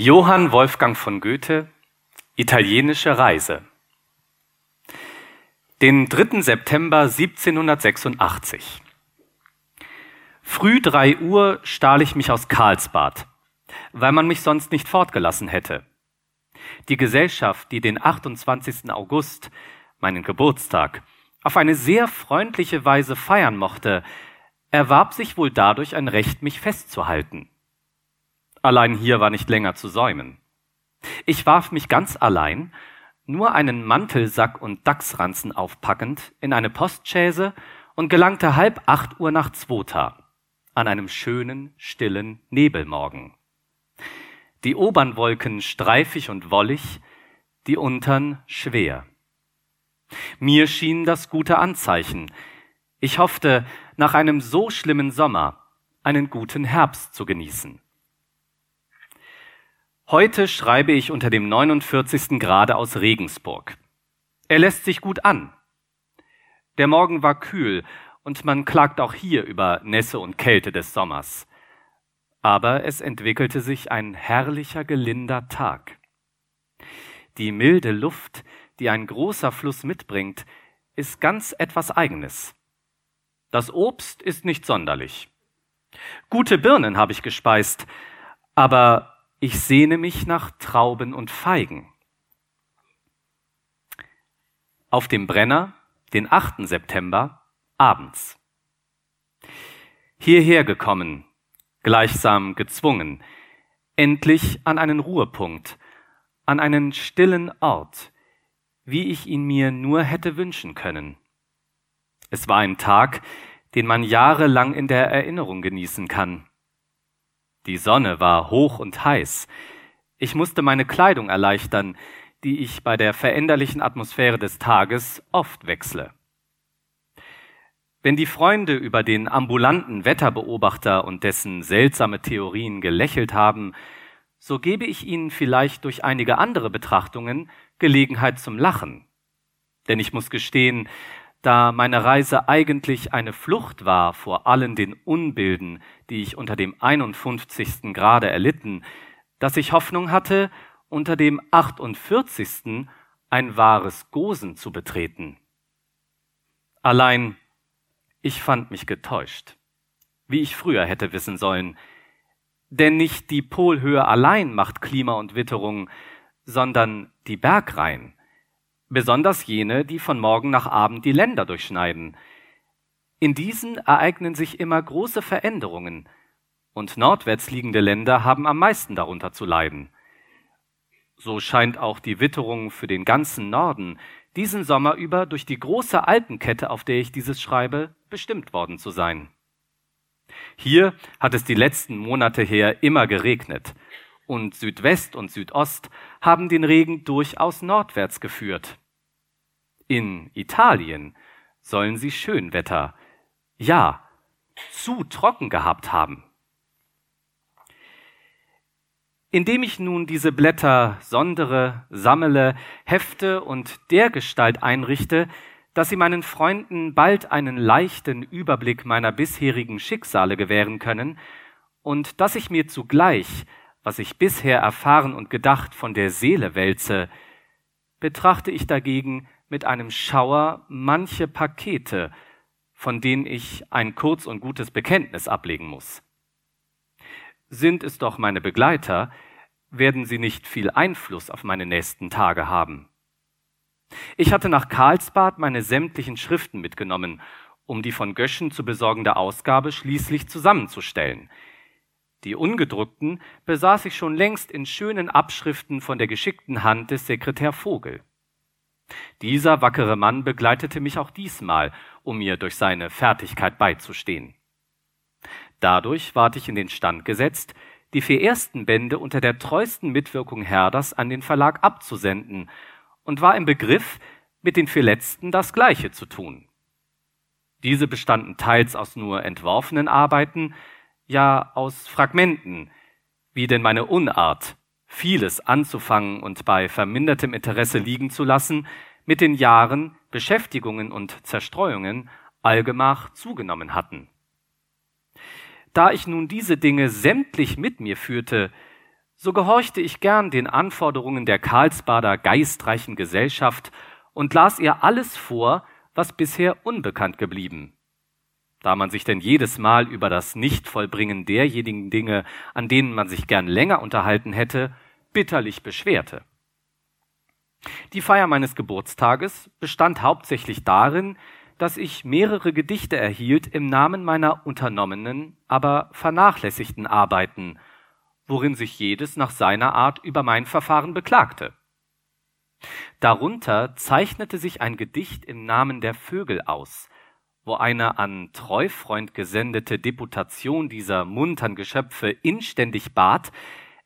Johann Wolfgang von Goethe Italienische Reise Den 3. September 1786 Früh drei Uhr stahl ich mich aus Karlsbad, weil man mich sonst nicht fortgelassen hätte. Die Gesellschaft, die den 28. August, meinen Geburtstag, auf eine sehr freundliche Weise feiern mochte, erwarb sich wohl dadurch ein Recht, mich festzuhalten. Allein hier war nicht länger zu säumen. Ich warf mich ganz allein, nur einen Mantelsack und Dachsranzen aufpackend, in eine Postchaise und gelangte halb acht Uhr nach Zwota, an einem schönen, stillen Nebelmorgen. Die obern Wolken streifig und wollig, die untern schwer. Mir schien das gute Anzeichen. Ich hoffte, nach einem so schlimmen Sommer einen guten Herbst zu genießen. Heute schreibe ich unter dem 49. Grade aus Regensburg. Er lässt sich gut an. Der Morgen war kühl und man klagt auch hier über Nässe und Kälte des Sommers. Aber es entwickelte sich ein herrlicher, gelinder Tag. Die milde Luft, die ein großer Fluss mitbringt, ist ganz etwas Eigenes. Das Obst ist nicht sonderlich. Gute Birnen habe ich gespeist, aber ich sehne mich nach Trauben und Feigen. Auf dem Brenner, den 8. September, abends. Hierher gekommen, gleichsam gezwungen, endlich an einen Ruhepunkt, an einen stillen Ort, wie ich ihn mir nur hätte wünschen können. Es war ein Tag, den man jahrelang in der Erinnerung genießen kann. Die Sonne war hoch und heiß. Ich musste meine Kleidung erleichtern, die ich bei der veränderlichen Atmosphäre des Tages oft wechsle. Wenn die Freunde über den ambulanten Wetterbeobachter und dessen seltsame Theorien gelächelt haben, so gebe ich ihnen vielleicht durch einige andere Betrachtungen Gelegenheit zum Lachen. Denn ich muss gestehen, da meine Reise eigentlich eine Flucht war vor allen den Unbilden, die ich unter dem 51. Grade erlitten, dass ich Hoffnung hatte, unter dem 48. ein wahres Gosen zu betreten. Allein, ich fand mich getäuscht, wie ich früher hätte wissen sollen, denn nicht die Polhöhe allein macht Klima und Witterung, sondern die Bergreihen besonders jene, die von morgen nach Abend die Länder durchschneiden. In diesen ereignen sich immer große Veränderungen, und nordwärts liegende Länder haben am meisten darunter zu leiden. So scheint auch die Witterung für den ganzen Norden diesen Sommer über durch die große Alpenkette, auf der ich dieses schreibe, bestimmt worden zu sein. Hier hat es die letzten Monate her immer geregnet, und Südwest und Südost haben den Regen durchaus nordwärts geführt. In Italien sollen sie Schönwetter, ja, zu trocken gehabt haben. Indem ich nun diese Blätter sondere, sammle, hefte und dergestalt einrichte, dass sie meinen Freunden bald einen leichten Überblick meiner bisherigen Schicksale gewähren können und dass ich mir zugleich was ich bisher erfahren und gedacht von der Seele wälze, betrachte ich dagegen mit einem Schauer manche Pakete, von denen ich ein kurz und gutes Bekenntnis ablegen muss. Sind es doch meine Begleiter, werden sie nicht viel Einfluss auf meine nächsten Tage haben. Ich hatte nach Karlsbad meine sämtlichen Schriften mitgenommen, um die von Göschen zu besorgende Ausgabe schließlich zusammenzustellen – die ungedruckten besaß ich schon längst in schönen Abschriften von der geschickten Hand des Sekretär Vogel. Dieser wackere Mann begleitete mich auch diesmal, um mir durch seine Fertigkeit beizustehen. Dadurch ward ich in den Stand gesetzt, die vier ersten Bände unter der treuesten Mitwirkung Herders an den Verlag abzusenden und war im Begriff, mit den vier letzten das Gleiche zu tun. Diese bestanden teils aus nur entworfenen Arbeiten, ja aus Fragmenten, wie denn meine Unart, vieles anzufangen und bei vermindertem Interesse liegen zu lassen, mit den Jahren, Beschäftigungen und Zerstreuungen allgemach zugenommen hatten. Da ich nun diese Dinge sämtlich mit mir führte, so gehorchte ich gern den Anforderungen der Karlsbader geistreichen Gesellschaft und las ihr alles vor, was bisher unbekannt geblieben. Da man sich denn jedes Mal über das Nichtvollbringen derjenigen Dinge, an denen man sich gern länger unterhalten hätte, bitterlich beschwerte. Die Feier meines Geburtstages bestand hauptsächlich darin, dass ich mehrere Gedichte erhielt im Namen meiner unternommenen, aber vernachlässigten Arbeiten, worin sich jedes nach seiner Art über mein Verfahren beklagte. Darunter zeichnete sich ein Gedicht im Namen der Vögel aus, wo eine an Treufreund gesendete Deputation dieser muntern Geschöpfe inständig bat,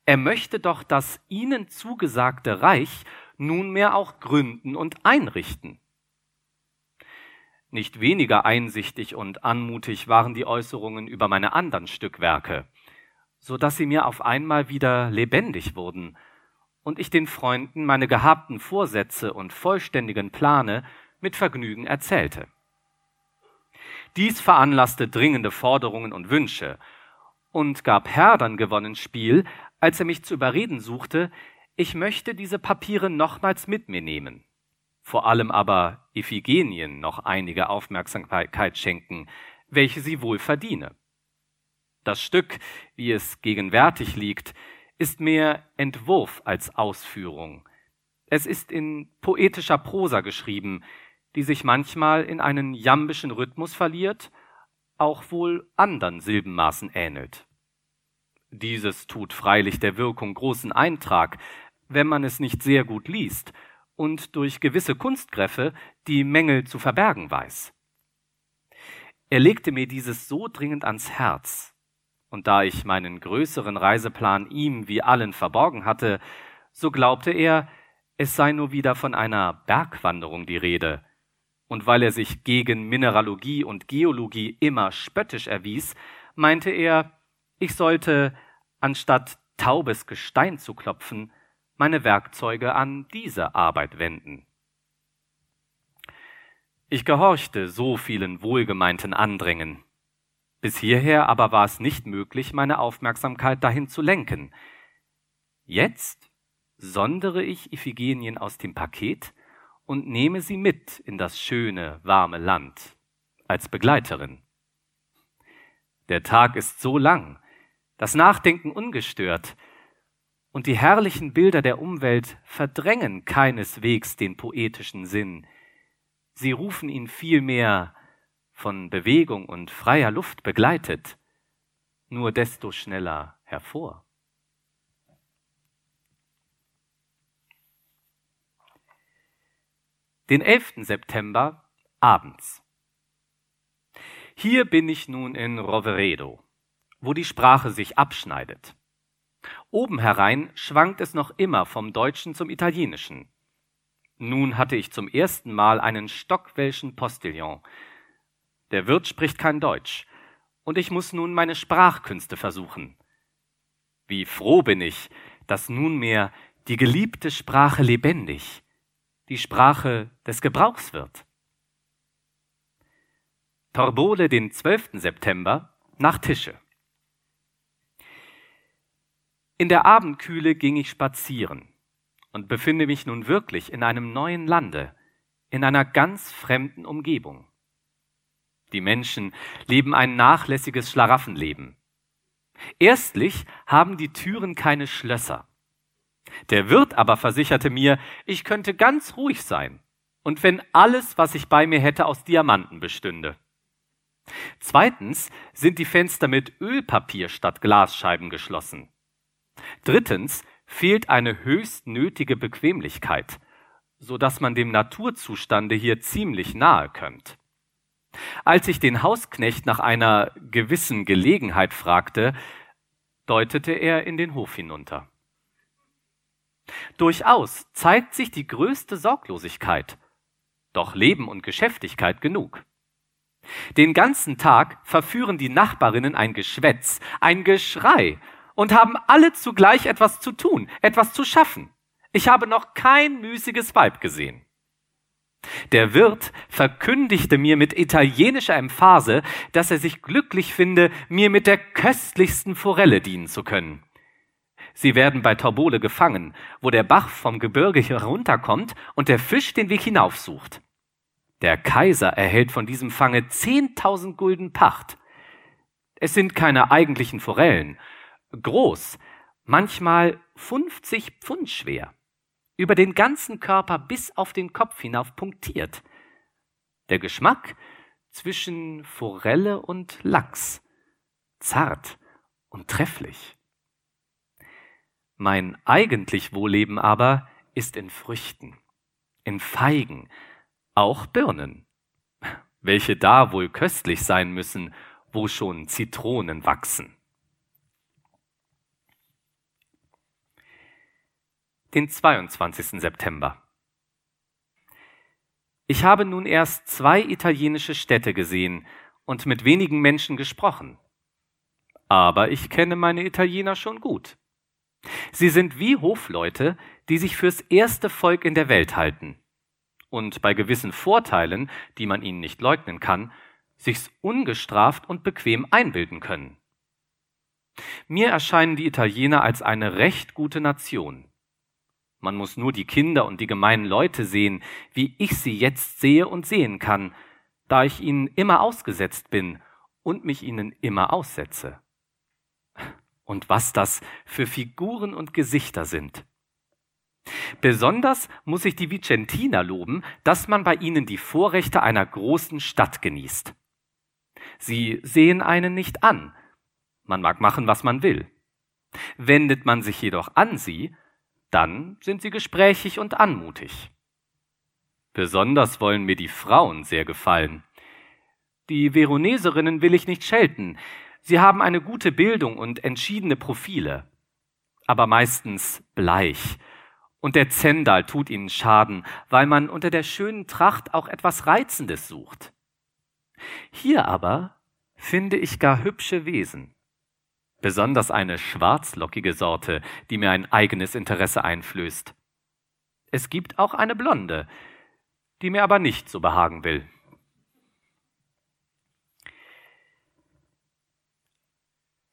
er möchte doch das ihnen zugesagte Reich nunmehr auch gründen und einrichten. Nicht weniger einsichtig und anmutig waren die Äußerungen über meine anderen Stückwerke, so dass sie mir auf einmal wieder lebendig wurden und ich den Freunden meine gehabten Vorsätze und vollständigen Plane mit Vergnügen erzählte. Dies veranlasste dringende Forderungen und Wünsche und gab Herdern gewonnen Spiel, als er mich zu überreden suchte, ich möchte diese Papiere nochmals mit mir nehmen, vor allem aber Iphigenien noch einige Aufmerksamkeit schenken, welche sie wohl verdiene. Das Stück, wie es gegenwärtig liegt, ist mehr Entwurf als Ausführung. Es ist in poetischer Prosa geschrieben, die sich manchmal in einen jambischen Rhythmus verliert, auch wohl andern Silbenmaßen ähnelt. Dieses tut freilich der Wirkung großen Eintrag, wenn man es nicht sehr gut liest und durch gewisse Kunstgriffe die Mängel zu verbergen weiß. Er legte mir dieses so dringend ans Herz, und da ich meinen größeren Reiseplan ihm wie allen verborgen hatte, so glaubte er, es sei nur wieder von einer Bergwanderung die Rede. Und weil er sich gegen Mineralogie und Geologie immer spöttisch erwies, meinte er, ich sollte, anstatt taubes Gestein zu klopfen, meine Werkzeuge an diese Arbeit wenden. Ich gehorchte so vielen wohlgemeinten Andrängen. Bis hierher aber war es nicht möglich, meine Aufmerksamkeit dahin zu lenken. Jetzt sondere ich Iphigenien aus dem Paket und nehme sie mit in das schöne, warme Land als Begleiterin. Der Tag ist so lang, das Nachdenken ungestört, und die herrlichen Bilder der Umwelt verdrängen keineswegs den poetischen Sinn, sie rufen ihn vielmehr von Bewegung und freier Luft begleitet, nur desto schneller hervor. Den 11. September abends. Hier bin ich nun in Roveredo, wo die Sprache sich abschneidet. Oben herein schwankt es noch immer vom Deutschen zum Italienischen. Nun hatte ich zum ersten Mal einen stockwelschen Postillon, der Wirt spricht kein Deutsch. Und ich muss nun meine Sprachkünste versuchen. Wie froh bin ich, dass nunmehr die geliebte Sprache lebendig, die Sprache des Gebrauchs wird. Torbole, den 12. September, nach Tische. In der Abendkühle ging ich spazieren und befinde mich nun wirklich in einem neuen Lande, in einer ganz fremden Umgebung. Die Menschen leben ein nachlässiges Schlaraffenleben. Erstlich haben die Türen keine Schlösser. Der Wirt aber versicherte mir, ich könnte ganz ruhig sein, und wenn alles, was ich bei mir hätte, aus Diamanten bestünde. Zweitens sind die Fenster mit Ölpapier statt Glasscheiben geschlossen. Drittens fehlt eine höchst nötige Bequemlichkeit, so dass man dem Naturzustande hier ziemlich nahe kommt. Als ich den Hausknecht nach einer gewissen Gelegenheit fragte, deutete er in den Hof hinunter. Durchaus zeigt sich die größte Sorglosigkeit, doch Leben und Geschäftigkeit genug. Den ganzen Tag verführen die Nachbarinnen ein Geschwätz, ein Geschrei und haben alle zugleich etwas zu tun, etwas zu schaffen. Ich habe noch kein müßiges Weib gesehen. Der Wirt verkündigte mir mit italienischer Emphase, dass er sich glücklich finde, mir mit der köstlichsten Forelle dienen zu können. Sie werden bei Torbole gefangen, wo der Bach vom Gebirge herunterkommt und der Fisch den Weg hinaufsucht. Der Kaiser erhält von diesem Fange zehntausend Gulden Pacht. Es sind keine eigentlichen Forellen. Groß, manchmal 50 Pfund schwer. Über den ganzen Körper bis auf den Kopf hinauf punktiert. Der Geschmack zwischen Forelle und Lachs. Zart und trefflich. Mein eigentlich Wohlleben aber ist in Früchten, in Feigen, auch Birnen, welche da wohl köstlich sein müssen, wo schon Zitronen wachsen. Den 22. September. Ich habe nun erst zwei italienische Städte gesehen und mit wenigen Menschen gesprochen. Aber ich kenne meine Italiener schon gut. Sie sind wie Hofleute, die sich fürs erste Volk in der Welt halten und bei gewissen Vorteilen, die man ihnen nicht leugnen kann, sich's ungestraft und bequem einbilden können. Mir erscheinen die Italiener als eine recht gute Nation. Man muss nur die Kinder und die gemeinen Leute sehen, wie ich sie jetzt sehe und sehen kann, da ich ihnen immer ausgesetzt bin und mich ihnen immer aussetze. Und was das für Figuren und Gesichter sind. Besonders muss ich die Vicentiner loben, dass man bei ihnen die Vorrechte einer großen Stadt genießt. Sie sehen einen nicht an. Man mag machen, was man will. Wendet man sich jedoch an sie, dann sind sie gesprächig und anmutig. Besonders wollen mir die Frauen sehr gefallen. Die Veroneserinnen will ich nicht schelten. Sie haben eine gute Bildung und entschiedene Profile, aber meistens bleich. Und der Zendal tut ihnen Schaden, weil man unter der schönen Tracht auch etwas Reizendes sucht. Hier aber finde ich gar hübsche Wesen besonders eine schwarzlockige Sorte, die mir ein eigenes Interesse einflößt. Es gibt auch eine blonde, die mir aber nicht so behagen will.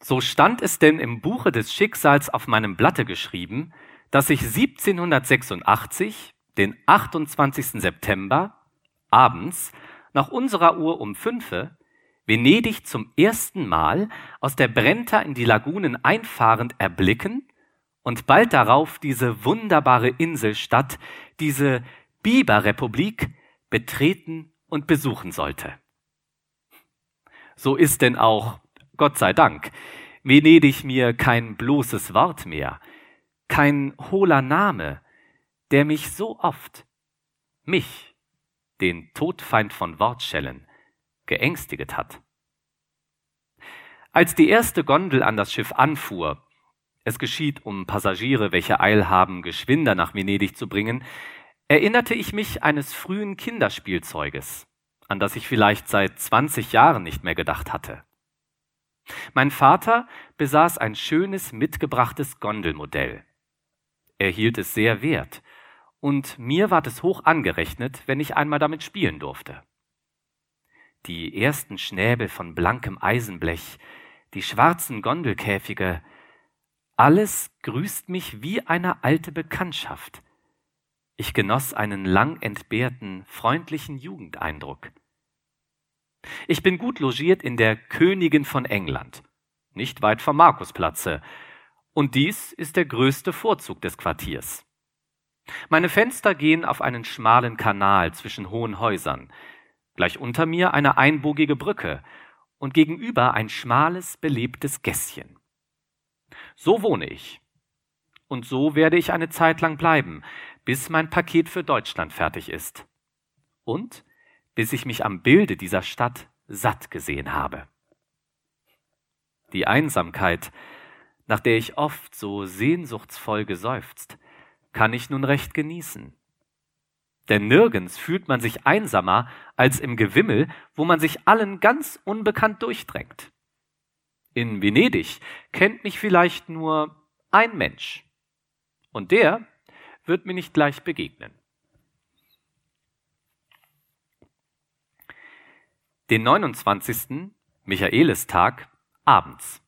So stand es denn im Buche des Schicksals auf meinem Blatte geschrieben, dass ich 1786, den 28. September, abends, nach unserer Uhr um fünfe, Venedig zum ersten Mal aus der Brenta in die Lagunen einfahrend erblicken und bald darauf diese wunderbare Inselstadt, diese Biberrepublik betreten und besuchen sollte. So ist denn auch, Gott sei Dank, Venedig mir kein bloßes Wort mehr, kein hohler Name, der mich so oft, mich, den Todfeind von Wortschellen, geängstiget hat. Als die erste Gondel an das Schiff anfuhr, es geschieht, um Passagiere, welche Eil haben, geschwinder nach Venedig zu bringen, erinnerte ich mich eines frühen Kinderspielzeuges, an das ich vielleicht seit 20 Jahren nicht mehr gedacht hatte. Mein Vater besaß ein schönes mitgebrachtes Gondelmodell. Er hielt es sehr wert, und mir ward es hoch angerechnet, wenn ich einmal damit spielen durfte die ersten Schnäbel von blankem Eisenblech, die schwarzen Gondelkäfige, alles grüßt mich wie eine alte Bekanntschaft. Ich genoss einen lang entbehrten, freundlichen Jugendeindruck. Ich bin gut logiert in der Königin von England, nicht weit vom Markusplatze, und dies ist der größte Vorzug des Quartiers. Meine Fenster gehen auf einen schmalen Kanal zwischen hohen Häusern, Gleich unter mir eine einbogige Brücke und gegenüber ein schmales, belebtes Gässchen. So wohne ich. Und so werde ich eine Zeit lang bleiben, bis mein Paket für Deutschland fertig ist. Und bis ich mich am Bilde dieser Stadt satt gesehen habe. Die Einsamkeit, nach der ich oft so sehnsuchtsvoll geseufzt, kann ich nun recht genießen. Denn nirgends fühlt man sich einsamer als im Gewimmel, wo man sich allen ganz unbekannt durchdrängt. In Venedig kennt mich vielleicht nur ein Mensch. Und der wird mir nicht gleich begegnen. Den 29. Michaelistag abends.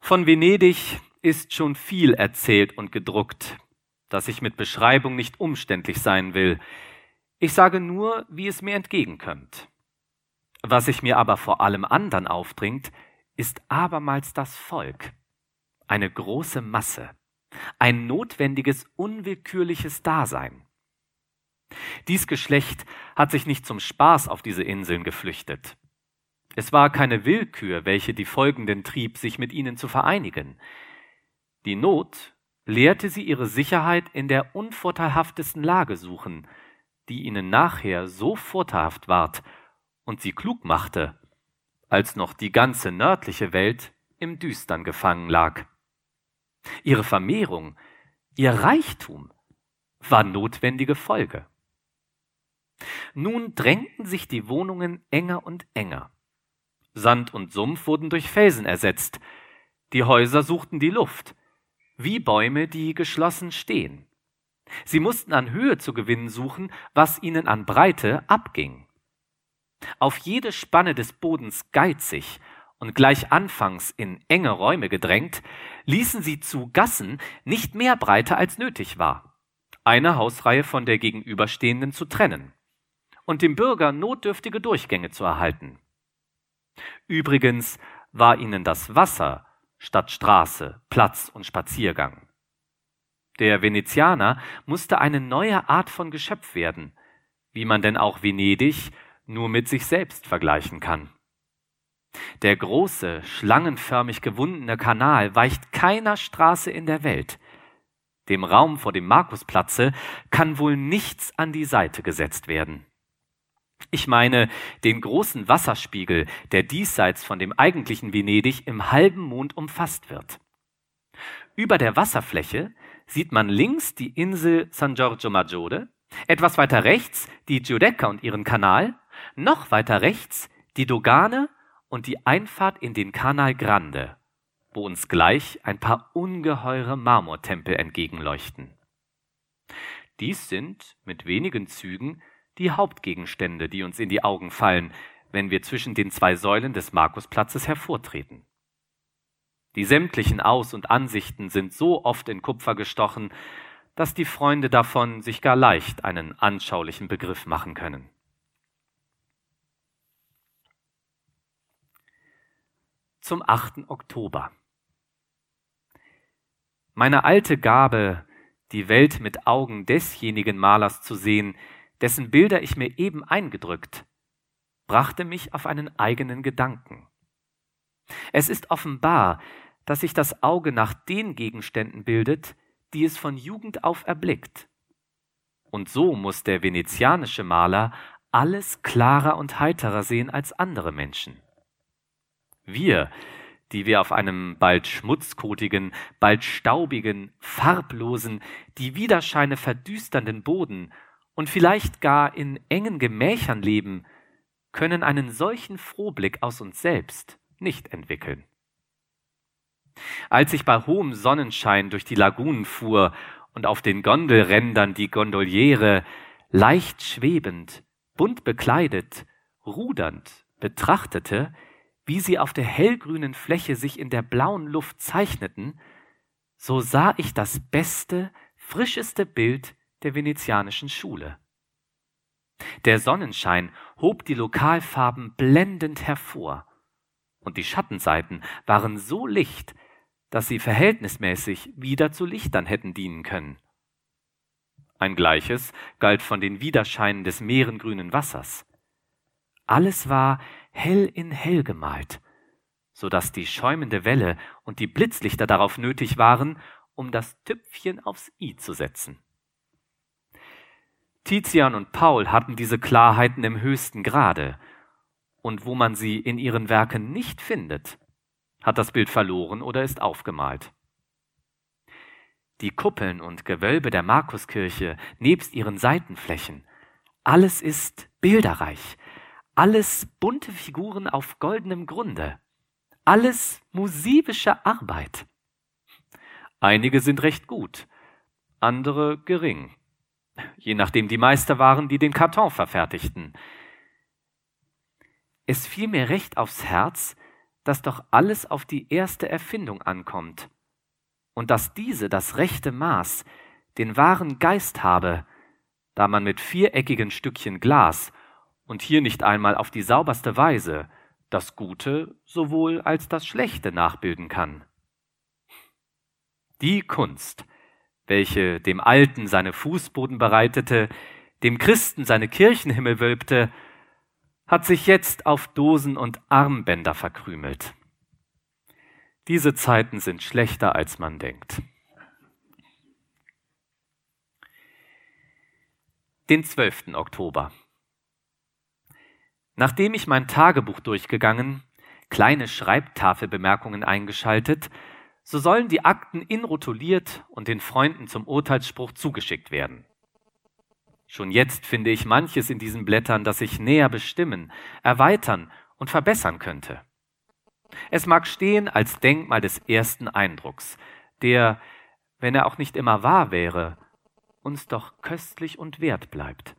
Von Venedig ist schon viel erzählt und gedruckt, dass ich mit Beschreibung nicht umständlich sein will. Ich sage nur, wie es mir entgegenkommt. Was sich mir aber vor allem anderen aufdringt, ist abermals das Volk. Eine große Masse. Ein notwendiges, unwillkürliches Dasein. Dies Geschlecht hat sich nicht zum Spaß auf diese Inseln geflüchtet. Es war keine Willkür, welche die Folgenden trieb, sich mit ihnen zu vereinigen. Die Not lehrte sie ihre Sicherheit in der unvorteilhaftesten Lage suchen, die ihnen nachher so vorteilhaft ward und sie klug machte, als noch die ganze nördliche Welt im Düstern gefangen lag. Ihre Vermehrung, ihr Reichtum war notwendige Folge. Nun drängten sich die Wohnungen enger und enger. Sand und Sumpf wurden durch Felsen ersetzt. Die Häuser suchten die Luft, wie Bäume, die geschlossen stehen. Sie mussten an Höhe zu gewinnen suchen, was ihnen an Breite abging. Auf jede Spanne des Bodens geizig und gleich anfangs in enge Räume gedrängt, ließen sie zu Gassen nicht mehr Breite als nötig war, eine Hausreihe von der gegenüberstehenden zu trennen und dem Bürger notdürftige Durchgänge zu erhalten. Übrigens war ihnen das Wasser statt Straße, Platz und Spaziergang. Der Venezianer musste eine neue Art von Geschöpf werden, wie man denn auch Venedig nur mit sich selbst vergleichen kann. Der große, schlangenförmig gewundene Kanal weicht keiner Straße in der Welt. Dem Raum vor dem Markusplatze kann wohl nichts an die Seite gesetzt werden. Ich meine den großen Wasserspiegel, der diesseits von dem eigentlichen Venedig im halben Mond umfasst wird. Über der Wasserfläche sieht man links die Insel San Giorgio Maggiore, etwas weiter rechts die Giudecca und ihren Kanal, noch weiter rechts die Dogane und die Einfahrt in den Canal Grande, wo uns gleich ein paar ungeheure Marmortempel entgegenleuchten. Dies sind mit wenigen Zügen die Hauptgegenstände, die uns in die Augen fallen, wenn wir zwischen den zwei Säulen des Markusplatzes hervortreten. Die sämtlichen Aus- und Ansichten sind so oft in Kupfer gestochen, dass die Freunde davon sich gar leicht einen anschaulichen Begriff machen können. Zum 8. Oktober. Meine alte Gabe, die Welt mit Augen desjenigen Malers zu sehen, dessen Bilder ich mir eben eingedrückt, brachte mich auf einen eigenen Gedanken. Es ist offenbar, dass sich das Auge nach den Gegenständen bildet, die es von Jugend auf erblickt. Und so muss der venezianische Maler alles klarer und heiterer sehen als andere Menschen. Wir, die wir auf einem bald schmutzkotigen, bald staubigen, farblosen, die Widerscheine verdüsternden Boden und vielleicht gar in engen Gemächern leben, können einen solchen Frohblick aus uns selbst nicht entwickeln. Als ich bei hohem Sonnenschein durch die Lagunen fuhr und auf den Gondelrändern die Gondoliere leicht schwebend, bunt bekleidet, rudernd betrachtete, wie sie auf der hellgrünen Fläche sich in der blauen Luft zeichneten, so sah ich das beste, frischeste Bild der venezianischen Schule. Der Sonnenschein hob die Lokalfarben blendend hervor, und die Schattenseiten waren so licht, dass sie verhältnismäßig wieder zu Lichtern hätten dienen können. Ein gleiches galt von den Widerscheinen des meerengrünen Wassers. Alles war hell in hell gemalt, so dass die schäumende Welle und die Blitzlichter darauf nötig waren, um das Tüpfchen aufs i zu setzen. Tizian und Paul hatten diese Klarheiten im höchsten Grade, und wo man sie in ihren Werken nicht findet, hat das Bild verloren oder ist aufgemalt. Die Kuppeln und Gewölbe der Markuskirche nebst ihren Seitenflächen, alles ist bilderreich, alles bunte Figuren auf goldenem Grunde, alles musibische Arbeit. Einige sind recht gut, andere gering je nachdem die Meister waren, die den Karton verfertigten. Es fiel mir recht aufs Herz, dass doch alles auf die erste Erfindung ankommt und dass diese das rechte Maß, den wahren Geist habe, da man mit viereckigen Stückchen Glas und hier nicht einmal auf die sauberste Weise das Gute sowohl als das Schlechte nachbilden kann. Die Kunst, welche dem Alten seine Fußboden bereitete, dem Christen seine Kirchenhimmel wölbte, hat sich jetzt auf Dosen und Armbänder verkrümelt. Diese Zeiten sind schlechter, als man denkt. Den 12. Oktober. Nachdem ich mein Tagebuch durchgegangen, kleine Schreibtafelbemerkungen eingeschaltet, so sollen die Akten inrotuliert und den Freunden zum Urteilsspruch zugeschickt werden. Schon jetzt finde ich manches in diesen Blättern, das ich näher bestimmen, erweitern und verbessern könnte. Es mag stehen als Denkmal des ersten Eindrucks, der, wenn er auch nicht immer wahr wäre, uns doch köstlich und wert bleibt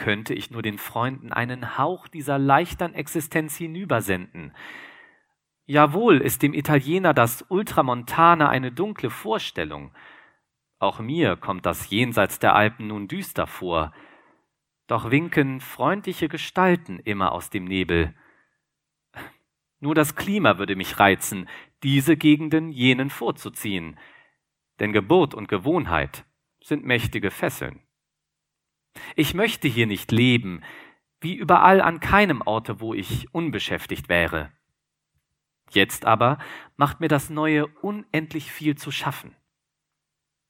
könnte ich nur den Freunden einen Hauch dieser leichtern Existenz hinübersenden. Jawohl ist dem Italiener das Ultramontane eine dunkle Vorstellung. Auch mir kommt das jenseits der Alpen nun düster vor. Doch winken freundliche Gestalten immer aus dem Nebel. Nur das Klima würde mich reizen, diese Gegenden jenen vorzuziehen. Denn Geburt und Gewohnheit sind mächtige Fesseln. Ich möchte hier nicht leben, wie überall an keinem Orte, wo ich unbeschäftigt wäre. Jetzt aber macht mir das Neue unendlich viel zu schaffen.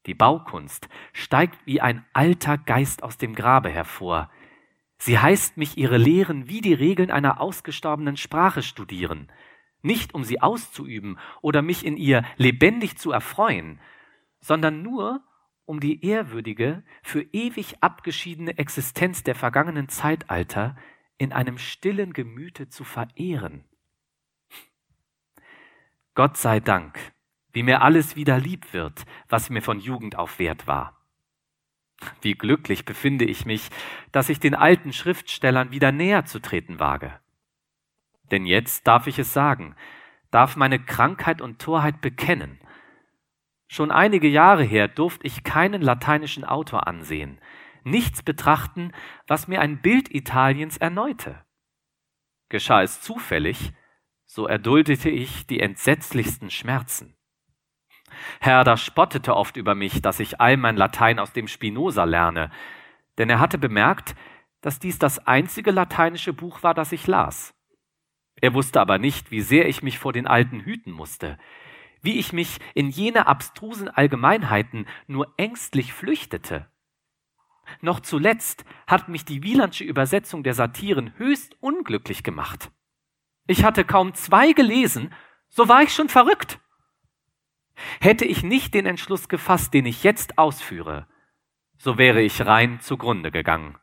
Die Baukunst steigt wie ein alter Geist aus dem Grabe hervor. Sie heißt mich ihre Lehren wie die Regeln einer ausgestorbenen Sprache studieren, nicht um sie auszuüben oder mich in ihr lebendig zu erfreuen, sondern nur um die ehrwürdige, für ewig abgeschiedene Existenz der vergangenen Zeitalter in einem stillen Gemüte zu verehren. Gott sei Dank, wie mir alles wieder lieb wird, was mir von Jugend auf wert war. Wie glücklich befinde ich mich, dass ich den alten Schriftstellern wieder näher zu treten wage. Denn jetzt darf ich es sagen, darf meine Krankheit und Torheit bekennen Schon einige Jahre her durfte ich keinen lateinischen Autor ansehen, nichts betrachten, was mir ein Bild Italiens erneute. Geschah es zufällig, so erduldete ich die entsetzlichsten Schmerzen. Herder spottete oft über mich, dass ich all mein Latein aus dem Spinoza lerne, denn er hatte bemerkt, dass dies das einzige lateinische Buch war, das ich las. Er wusste aber nicht, wie sehr ich mich vor den Alten hüten musste, wie ich mich in jene abstrusen Allgemeinheiten nur ängstlich flüchtete. Noch zuletzt hat mich die Wielandsche Übersetzung der Satiren höchst unglücklich gemacht. Ich hatte kaum zwei gelesen, so war ich schon verrückt. Hätte ich nicht den Entschluss gefasst, den ich jetzt ausführe, so wäre ich rein zugrunde gegangen.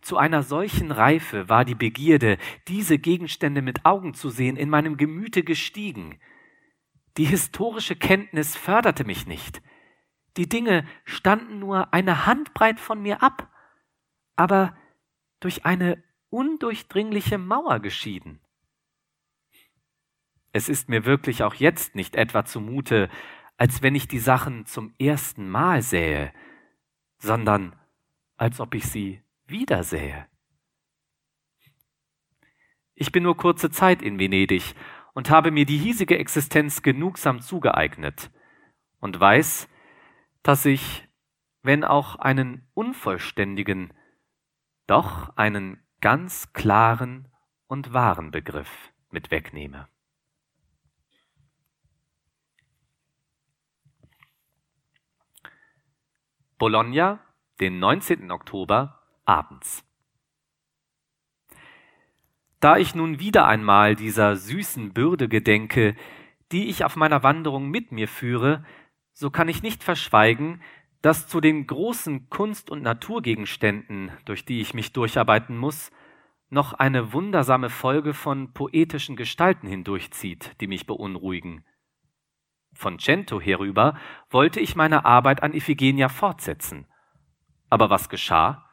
Zu einer solchen Reife war die Begierde, diese Gegenstände mit Augen zu sehen, in meinem Gemüte gestiegen, die historische Kenntnis förderte mich nicht. Die Dinge standen nur eine Handbreit von mir ab, aber durch eine undurchdringliche Mauer geschieden. Es ist mir wirklich auch jetzt nicht etwa zumute, als wenn ich die Sachen zum ersten Mal sähe, sondern als ob ich sie wiedersähe. Ich bin nur kurze Zeit in Venedig und habe mir die hiesige Existenz genugsam zugeeignet und weiß, dass ich, wenn auch einen unvollständigen, doch einen ganz klaren und wahren Begriff mit wegnehme. Bologna, den 19. Oktober, abends. Da ich nun wieder einmal dieser süßen Bürde gedenke, die ich auf meiner Wanderung mit mir führe, so kann ich nicht verschweigen, dass zu den großen Kunst- und Naturgegenständen, durch die ich mich durcharbeiten muss, noch eine wundersame Folge von poetischen Gestalten hindurchzieht, die mich beunruhigen. Von Cento herüber wollte ich meine Arbeit an Iphigenia fortsetzen. Aber was geschah?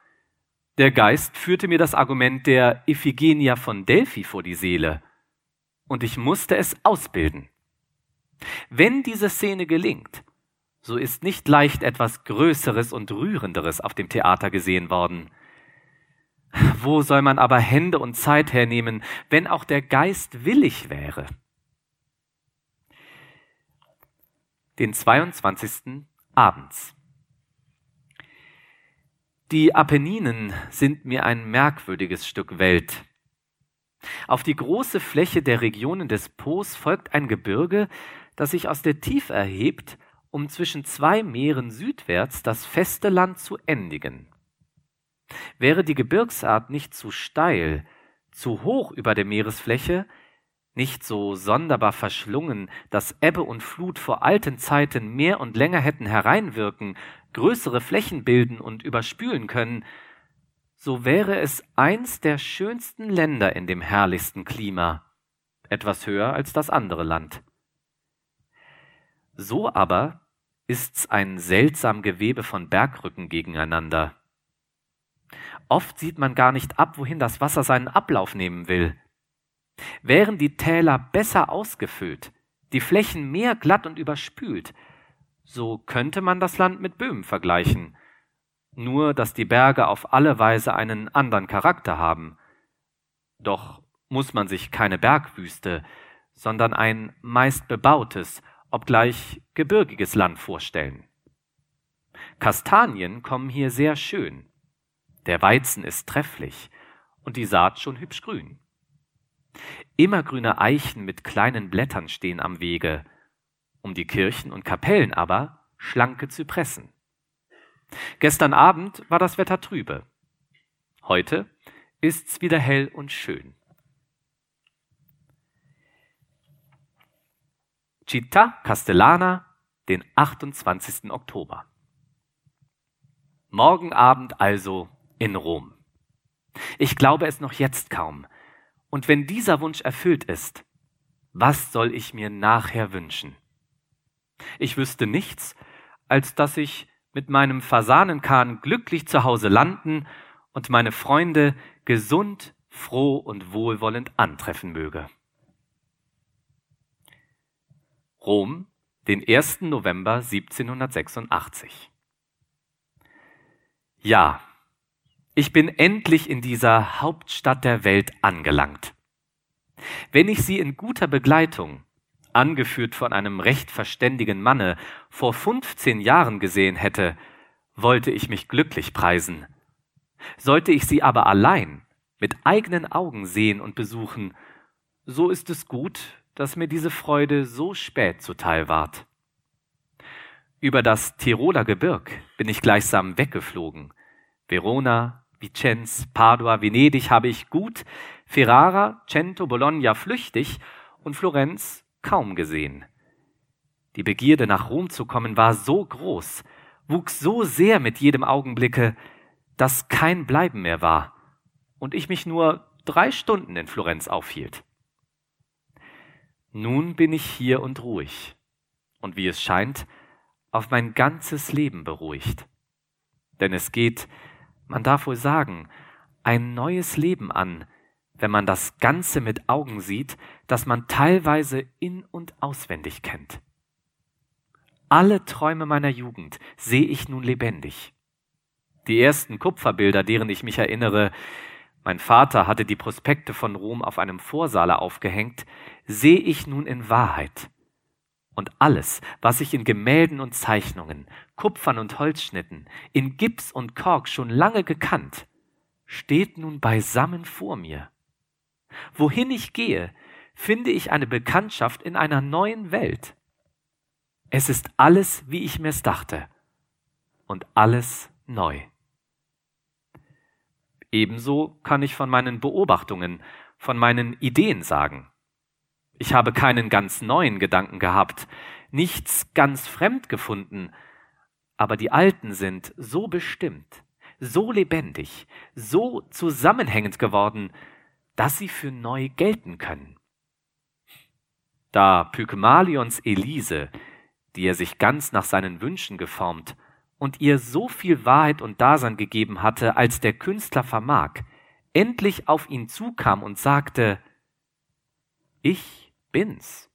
Der Geist führte mir das Argument der Iphigenia von Delphi vor die Seele. und ich musste es ausbilden. Wenn diese Szene gelingt, so ist nicht leicht etwas Größeres und Rührenderes auf dem Theater gesehen worden. Wo soll man aber Hände und Zeit hernehmen, wenn auch der Geist willig wäre? Den 22. abends. Die Apenninen sind mir ein merkwürdiges Stück Welt. Auf die große Fläche der Regionen des Po's folgt ein Gebirge, das sich aus der Tiefe erhebt, um zwischen zwei Meeren südwärts das feste Land zu endigen. Wäre die Gebirgsart nicht zu steil, zu hoch über der Meeresfläche, nicht so sonderbar verschlungen, dass Ebbe und Flut vor alten Zeiten mehr und länger hätten hereinwirken, größere Flächen bilden und überspülen können, so wäre es eins der schönsten Länder in dem herrlichsten Klima, etwas höher als das andere Land. So aber ist's ein seltsam Gewebe von Bergrücken gegeneinander. Oft sieht man gar nicht ab, wohin das Wasser seinen Ablauf nehmen will. Wären die Täler besser ausgefüllt, die Flächen mehr glatt und überspült, so könnte man das Land mit Böhmen vergleichen, nur dass die Berge auf alle Weise einen anderen Charakter haben. Doch muss man sich keine Bergwüste, sondern ein meist bebautes, obgleich gebirgiges Land vorstellen. Kastanien kommen hier sehr schön. Der Weizen ist trefflich und die Saat schon hübsch grün. Immergrüne Eichen mit kleinen Blättern stehen am Wege, um die Kirchen und Kapellen aber schlanke Zypressen. Gestern Abend war das Wetter trübe. Heute ist's wieder hell und schön. Città Castellana, den 28. Oktober. Morgen Abend also in Rom. Ich glaube es noch jetzt kaum. Und wenn dieser Wunsch erfüllt ist, was soll ich mir nachher wünschen? Ich wüsste nichts, als dass ich mit meinem Fasanenkahn glücklich zu Hause landen und meine Freunde gesund, froh und wohlwollend antreffen möge. Rom, den 1. November 1786. Ja, ich bin endlich in dieser Hauptstadt der Welt angelangt. Wenn ich sie in guter Begleitung angeführt von einem recht verständigen Manne, vor 15 Jahren gesehen hätte, wollte ich mich glücklich preisen. Sollte ich sie aber allein, mit eigenen Augen sehen und besuchen, so ist es gut, dass mir diese Freude so spät zuteil ward. Über das Tiroler Gebirg bin ich gleichsam weggeflogen. Verona, Vicenz, Padua, Venedig habe ich gut, Ferrara, Cento, Bologna flüchtig und Florenz kaum gesehen. Die Begierde nach Rom zu kommen war so groß, wuchs so sehr mit jedem Augenblicke, dass kein Bleiben mehr war und ich mich nur drei Stunden in Florenz aufhielt. Nun bin ich hier und ruhig und wie es scheint, auf mein ganzes Leben beruhigt. Denn es geht, man darf wohl sagen, ein neues Leben an, wenn man das Ganze mit Augen sieht, das man teilweise in und auswendig kennt. Alle Träume meiner Jugend sehe ich nun lebendig. Die ersten Kupferbilder, deren ich mich erinnere, mein Vater hatte die Prospekte von Rom auf einem Vorsaale aufgehängt, sehe ich nun in Wahrheit. Und alles, was ich in Gemälden und Zeichnungen, Kupfern und Holzschnitten, in Gips und Kork schon lange gekannt, steht nun beisammen vor mir. Wohin ich gehe, finde ich eine Bekanntschaft in einer neuen Welt. Es ist alles, wie ich mir's dachte, und alles neu. Ebenso kann ich von meinen Beobachtungen, von meinen Ideen sagen. Ich habe keinen ganz neuen Gedanken gehabt, nichts ganz fremd gefunden, aber die alten sind so bestimmt, so lebendig, so zusammenhängend geworden, dass sie für neu gelten können. Da Pygmalions Elise, die er sich ganz nach seinen Wünschen geformt und ihr so viel Wahrheit und Dasein gegeben hatte, als der Künstler vermag, endlich auf ihn zukam und sagte, ich bin's.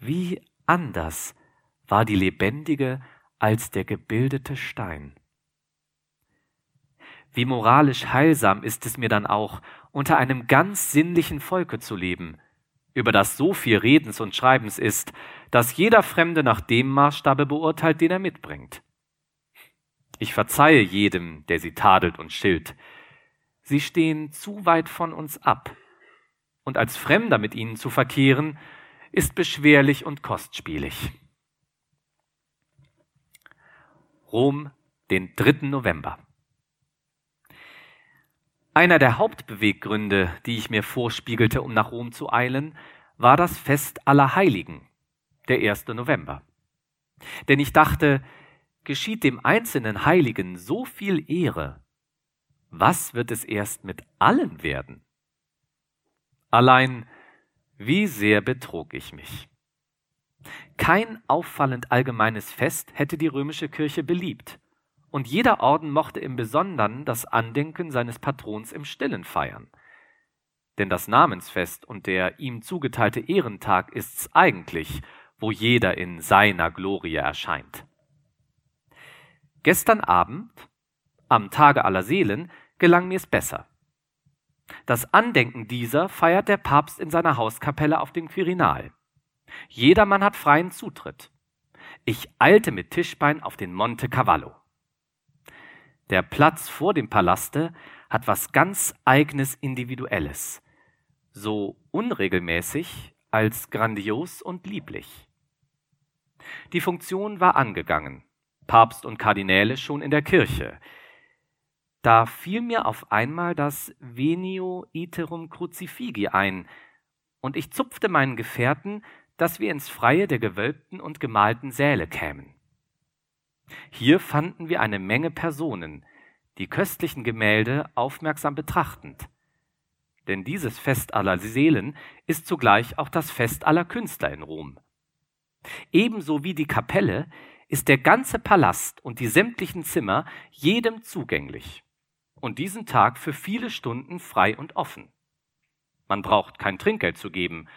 Wie anders war die lebendige als der gebildete Stein. Wie moralisch heilsam ist es mir dann auch, unter einem ganz sinnlichen Volke zu leben, über das so viel Redens und Schreibens ist, dass jeder Fremde nach dem Maßstabe beurteilt, den er mitbringt. Ich verzeihe jedem, der sie tadelt und schilt. Sie stehen zu weit von uns ab, und als Fremder mit ihnen zu verkehren, ist beschwerlich und kostspielig. Rom, den 3. November. Einer der Hauptbeweggründe, die ich mir vorspiegelte, um nach Rom zu eilen, war das Fest aller Heiligen, der 1. November. Denn ich dachte, geschieht dem einzelnen Heiligen so viel Ehre, was wird es erst mit allen werden? Allein, wie sehr betrog ich mich. Kein auffallend allgemeines Fest hätte die römische Kirche beliebt, und jeder Orden mochte im Besonderen das Andenken seines Patrons im stillen feiern. Denn das Namensfest und der ihm zugeteilte Ehrentag ist's eigentlich, wo jeder in seiner Glorie erscheint. Gestern Abend, am Tage aller Seelen, gelang mir's besser. Das Andenken dieser feiert der Papst in seiner Hauskapelle auf dem Quirinal. Jedermann hat freien Zutritt. Ich eilte mit Tischbein auf den Monte Cavallo. Der Platz vor dem Palaste hat was ganz eigenes Individuelles, so unregelmäßig als grandios und lieblich. Die Funktion war angegangen, Papst und Kardinäle schon in der Kirche. Da fiel mir auf einmal das Venio iterum crucifigi ein, und ich zupfte meinen Gefährten, dass wir ins Freie der gewölbten und gemalten Säle kämen. Hier fanden wir eine Menge Personen, die köstlichen Gemälde aufmerksam betrachtend. Denn dieses Fest aller Seelen ist zugleich auch das Fest aller Künstler in Rom. Ebenso wie die Kapelle ist der ganze Palast und die sämtlichen Zimmer jedem zugänglich und diesen Tag für viele Stunden frei und offen. Man braucht kein Trinkgeld zu geben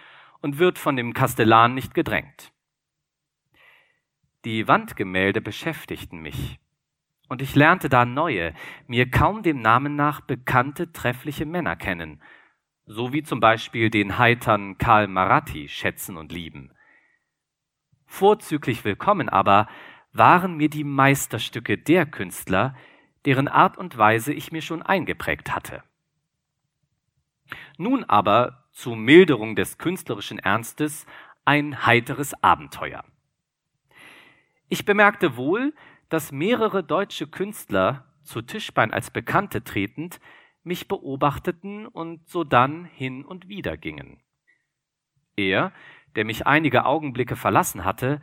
und wird von dem Kastellan nicht gedrängt. Die Wandgemälde beschäftigten mich, und ich lernte da neue, mir kaum dem Namen nach bekannte treffliche Männer kennen, so wie zum Beispiel den heitern Karl Maratti schätzen und lieben. Vorzüglich willkommen aber waren mir die Meisterstücke der Künstler, deren Art und Weise ich mir schon eingeprägt hatte. Nun aber zu Milderung des künstlerischen Ernstes ein heiteres Abenteuer. Ich bemerkte wohl, dass mehrere deutsche Künstler zu Tischbein als Bekannte tretend mich beobachteten und sodann hin und wieder gingen. Er, der mich einige Augenblicke verlassen hatte,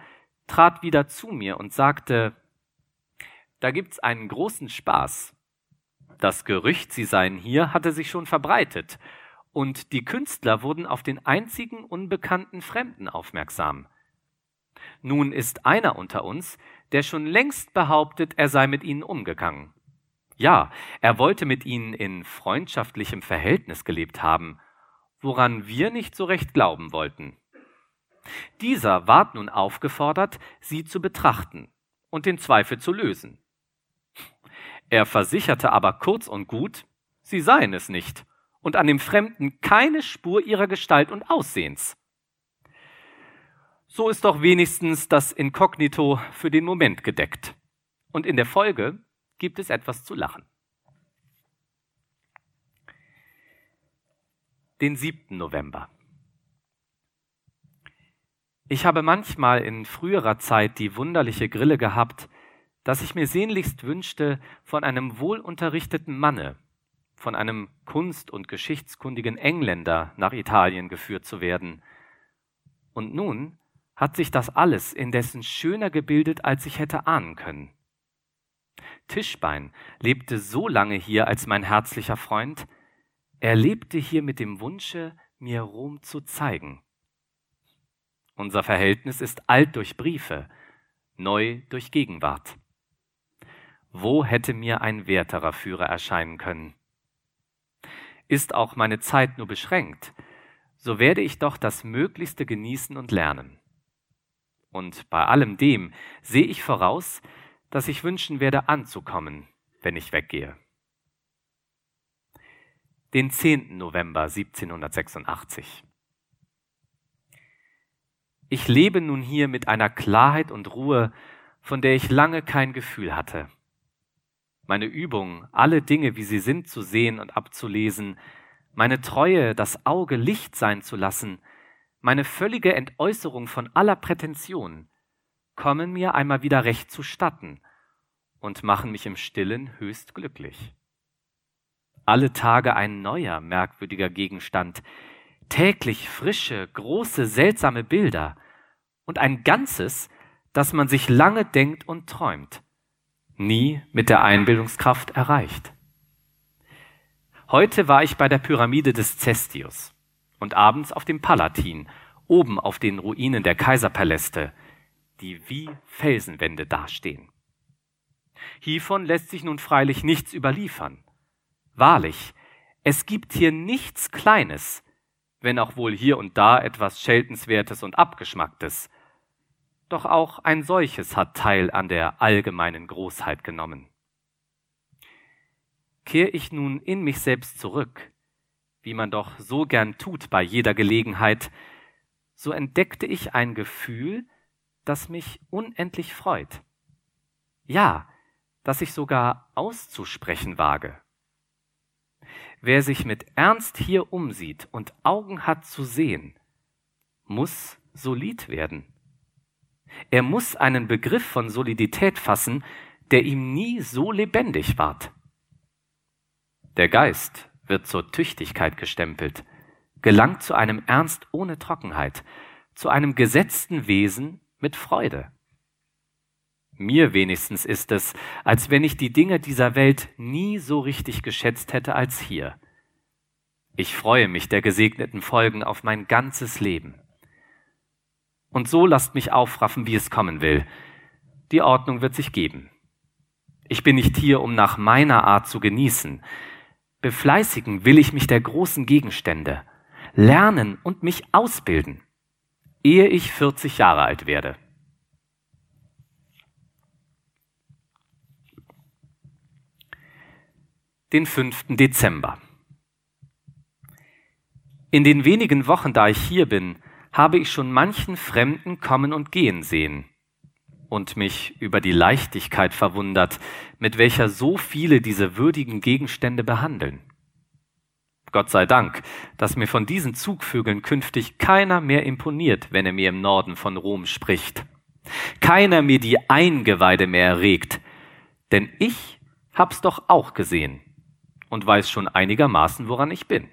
trat wieder zu mir und sagte, da gibt's einen großen Spaß. Das Gerücht, sie seien hier, hatte sich schon verbreitet, und die Künstler wurden auf den einzigen unbekannten Fremden aufmerksam. Nun ist einer unter uns, der schon längst behauptet, er sei mit ihnen umgegangen. Ja, er wollte mit ihnen in freundschaftlichem Verhältnis gelebt haben, woran wir nicht so recht glauben wollten. Dieser ward nun aufgefordert, sie zu betrachten und den Zweifel zu lösen. Er versicherte aber kurz und gut, sie seien es nicht und an dem Fremden keine Spur ihrer Gestalt und Aussehens. So ist doch wenigstens das Inkognito für den Moment gedeckt. Und in der Folge gibt es etwas zu lachen. Den 7. November. Ich habe manchmal in früherer Zeit die wunderliche Grille gehabt, dass ich mir sehnlichst wünschte, von einem wohlunterrichteten Manne, von einem kunst- und geschichtskundigen Engländer nach Italien geführt zu werden. Und nun hat sich das alles indessen schöner gebildet, als ich hätte ahnen können. Tischbein lebte so lange hier als mein herzlicher Freund, er lebte hier mit dem Wunsche, mir Rom zu zeigen. Unser Verhältnis ist alt durch Briefe, neu durch Gegenwart. Wo hätte mir ein werterer Führer erscheinen können? Ist auch meine Zeit nur beschränkt, so werde ich doch das Möglichste genießen und lernen. Und bei allem dem sehe ich voraus, dass ich wünschen werde anzukommen, wenn ich weggehe. Den 10. November 1786. Ich lebe nun hier mit einer Klarheit und Ruhe, von der ich lange kein Gefühl hatte. Meine Übung, alle Dinge, wie sie sind, zu sehen und abzulesen, meine Treue, das Auge Licht sein zu lassen, meine völlige Entäußerung von aller Prätension, kommen mir einmal wieder recht zustatten und machen mich im stillen höchst glücklich. Alle Tage ein neuer merkwürdiger Gegenstand, täglich frische, große, seltsame Bilder und ein Ganzes, das man sich lange denkt und träumt, nie mit der Einbildungskraft erreicht. Heute war ich bei der Pyramide des Cestius und abends auf dem Palatin, oben auf den Ruinen der Kaiserpaläste, die wie Felsenwände dastehen. Hiervon lässt sich nun freilich nichts überliefern. Wahrlich, es gibt hier nichts Kleines, wenn auch wohl hier und da etwas Scheltenswertes und Abgeschmacktes. Doch auch ein solches hat Teil an der allgemeinen Großheit genommen. Kehr ich nun in mich selbst zurück, wie man doch so gern tut bei jeder Gelegenheit, so entdeckte ich ein Gefühl, das mich unendlich freut. Ja, das ich sogar auszusprechen wage. Wer sich mit Ernst hier umsieht und Augen hat zu sehen, muss solid werden. Er muss einen Begriff von Solidität fassen, der ihm nie so lebendig ward. Der Geist wird zur Tüchtigkeit gestempelt, gelangt zu einem Ernst ohne Trockenheit, zu einem gesetzten Wesen mit Freude. Mir wenigstens ist es, als wenn ich die Dinge dieser Welt nie so richtig geschätzt hätte als hier. Ich freue mich der gesegneten Folgen auf mein ganzes Leben. Und so lasst mich aufraffen, wie es kommen will. Die Ordnung wird sich geben. Ich bin nicht hier, um nach meiner Art zu genießen, Befleißigen will ich mich der großen Gegenstände, lernen und mich ausbilden, ehe ich 40 Jahre alt werde. Den 5. Dezember. In den wenigen Wochen, da ich hier bin, habe ich schon manchen Fremden kommen und gehen sehen und mich über die Leichtigkeit verwundert, mit welcher so viele diese würdigen Gegenstände behandeln. Gott sei Dank, dass mir von diesen Zugvögeln künftig keiner mehr imponiert, wenn er mir im Norden von Rom spricht. Keiner mir die Eingeweide mehr erregt, denn ich hab's doch auch gesehen und weiß schon einigermaßen, woran ich bin.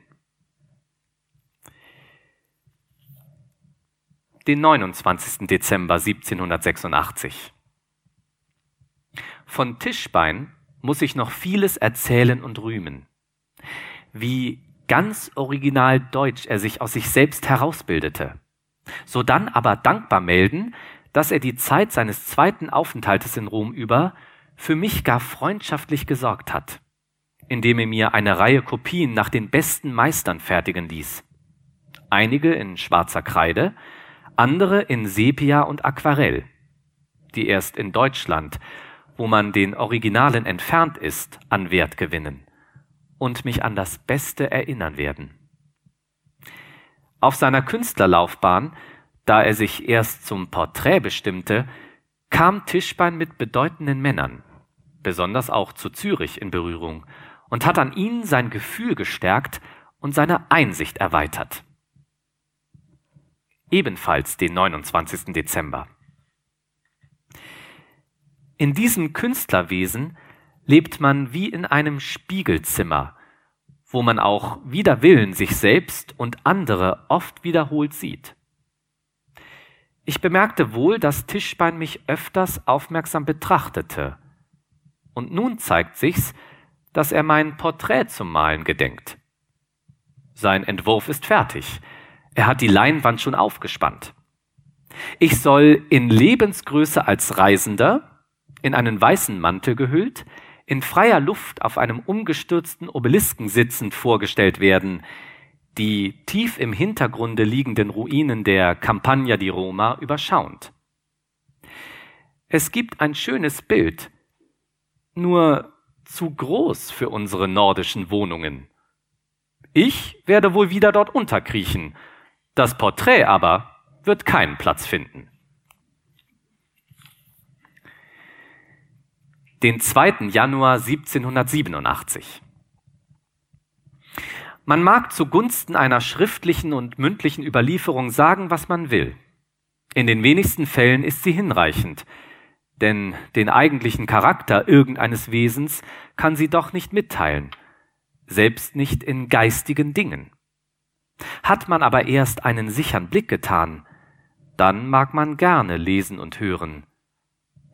Den 29. Dezember 1786. Von Tischbein muss ich noch vieles erzählen und rühmen. Wie ganz original deutsch er sich aus sich selbst herausbildete. Sodann aber dankbar melden, dass er die Zeit seines zweiten Aufenthaltes in Rom über für mich gar freundschaftlich gesorgt hat, indem er mir eine Reihe Kopien nach den besten Meistern fertigen ließ. Einige in schwarzer Kreide, andere in Sepia und Aquarell, die erst in Deutschland, wo man den Originalen entfernt ist, an Wert gewinnen und mich an das Beste erinnern werden. Auf seiner Künstlerlaufbahn, da er sich erst zum Porträt bestimmte, kam Tischbein mit bedeutenden Männern, besonders auch zu Zürich in Berührung, und hat an ihnen sein Gefühl gestärkt und seine Einsicht erweitert ebenfalls den 29. Dezember. In diesem Künstlerwesen lebt man wie in einem Spiegelzimmer, wo man auch wider Willen sich selbst und andere oft wiederholt sieht. Ich bemerkte wohl, dass Tischbein mich öfters aufmerksam betrachtete. Und nun zeigt sich's, dass er mein Porträt zum Malen gedenkt. Sein Entwurf ist fertig. Er hat die Leinwand schon aufgespannt. Ich soll in Lebensgröße als Reisender, in einen weißen Mantel gehüllt, in freier Luft auf einem umgestürzten Obelisken sitzend vorgestellt werden, die tief im Hintergrunde liegenden Ruinen der Campagna di Roma überschauend. Es gibt ein schönes Bild, nur zu groß für unsere nordischen Wohnungen. Ich werde wohl wieder dort unterkriechen, das Porträt aber wird keinen Platz finden. Den 2. Januar 1787. Man mag zugunsten einer schriftlichen und mündlichen Überlieferung sagen, was man will. In den wenigsten Fällen ist sie hinreichend, denn den eigentlichen Charakter irgendeines Wesens kann sie doch nicht mitteilen, selbst nicht in geistigen Dingen. Hat man aber erst einen sichern Blick getan, dann mag man gerne lesen und hören,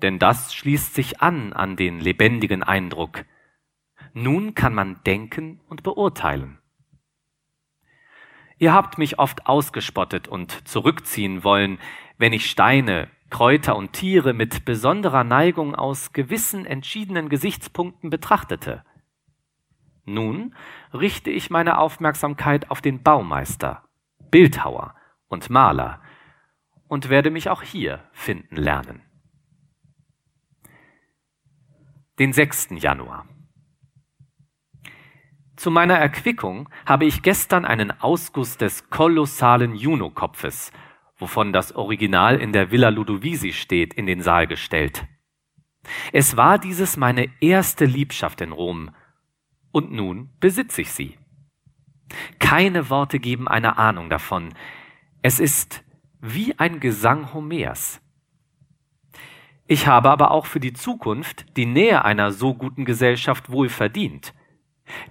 denn das schließt sich an an den lebendigen Eindruck. Nun kann man denken und beurteilen. Ihr habt mich oft ausgespottet und zurückziehen wollen, wenn ich Steine, Kräuter und Tiere mit besonderer Neigung aus gewissen entschiedenen Gesichtspunkten betrachtete. Nun richte ich meine Aufmerksamkeit auf den Baumeister, Bildhauer und Maler und werde mich auch hier finden lernen. Den 6. Januar. Zu meiner Erquickung habe ich gestern einen Ausguss des kolossalen Juno-Kopfes, wovon das Original in der Villa Ludovisi steht, in den Saal gestellt. Es war dieses meine erste Liebschaft in Rom, und nun besitze ich sie. Keine Worte geben eine Ahnung davon. Es ist wie ein Gesang Homers. Ich habe aber auch für die Zukunft die Nähe einer so guten Gesellschaft wohl verdient.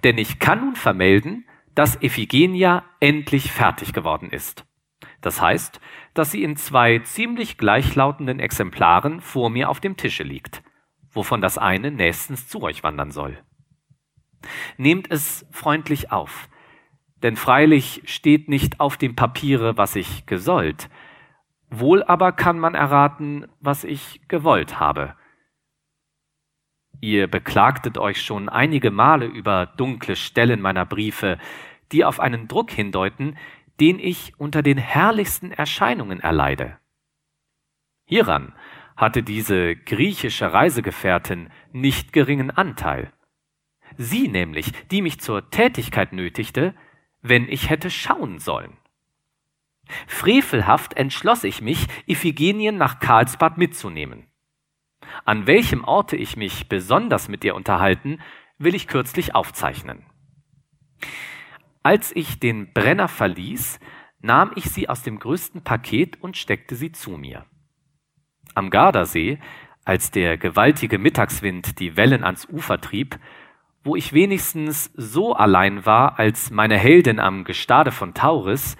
Denn ich kann nun vermelden, dass Iphigenia endlich fertig geworden ist. Das heißt, dass sie in zwei ziemlich gleichlautenden Exemplaren vor mir auf dem Tische liegt, wovon das eine nächstens zu euch wandern soll. Nehmt es freundlich auf, denn freilich steht nicht auf dem Papiere, was ich gesollt, wohl aber kann man erraten, was ich gewollt habe. Ihr beklagtet euch schon einige Male über dunkle Stellen meiner Briefe, die auf einen Druck hindeuten, den ich unter den herrlichsten Erscheinungen erleide. Hieran hatte diese griechische Reisegefährtin nicht geringen Anteil. Sie nämlich, die mich zur Tätigkeit nötigte, wenn ich hätte schauen sollen. Frevelhaft entschloss ich mich, Iphigenien nach Karlsbad mitzunehmen. An welchem Orte ich mich besonders mit ihr unterhalten, will ich kürzlich aufzeichnen. Als ich den Brenner verließ, nahm ich sie aus dem größten Paket und steckte sie zu mir. Am Gardasee, als der gewaltige Mittagswind die Wellen ans Ufer trieb, wo ich wenigstens so allein war als meine Heldin am Gestade von Tauris,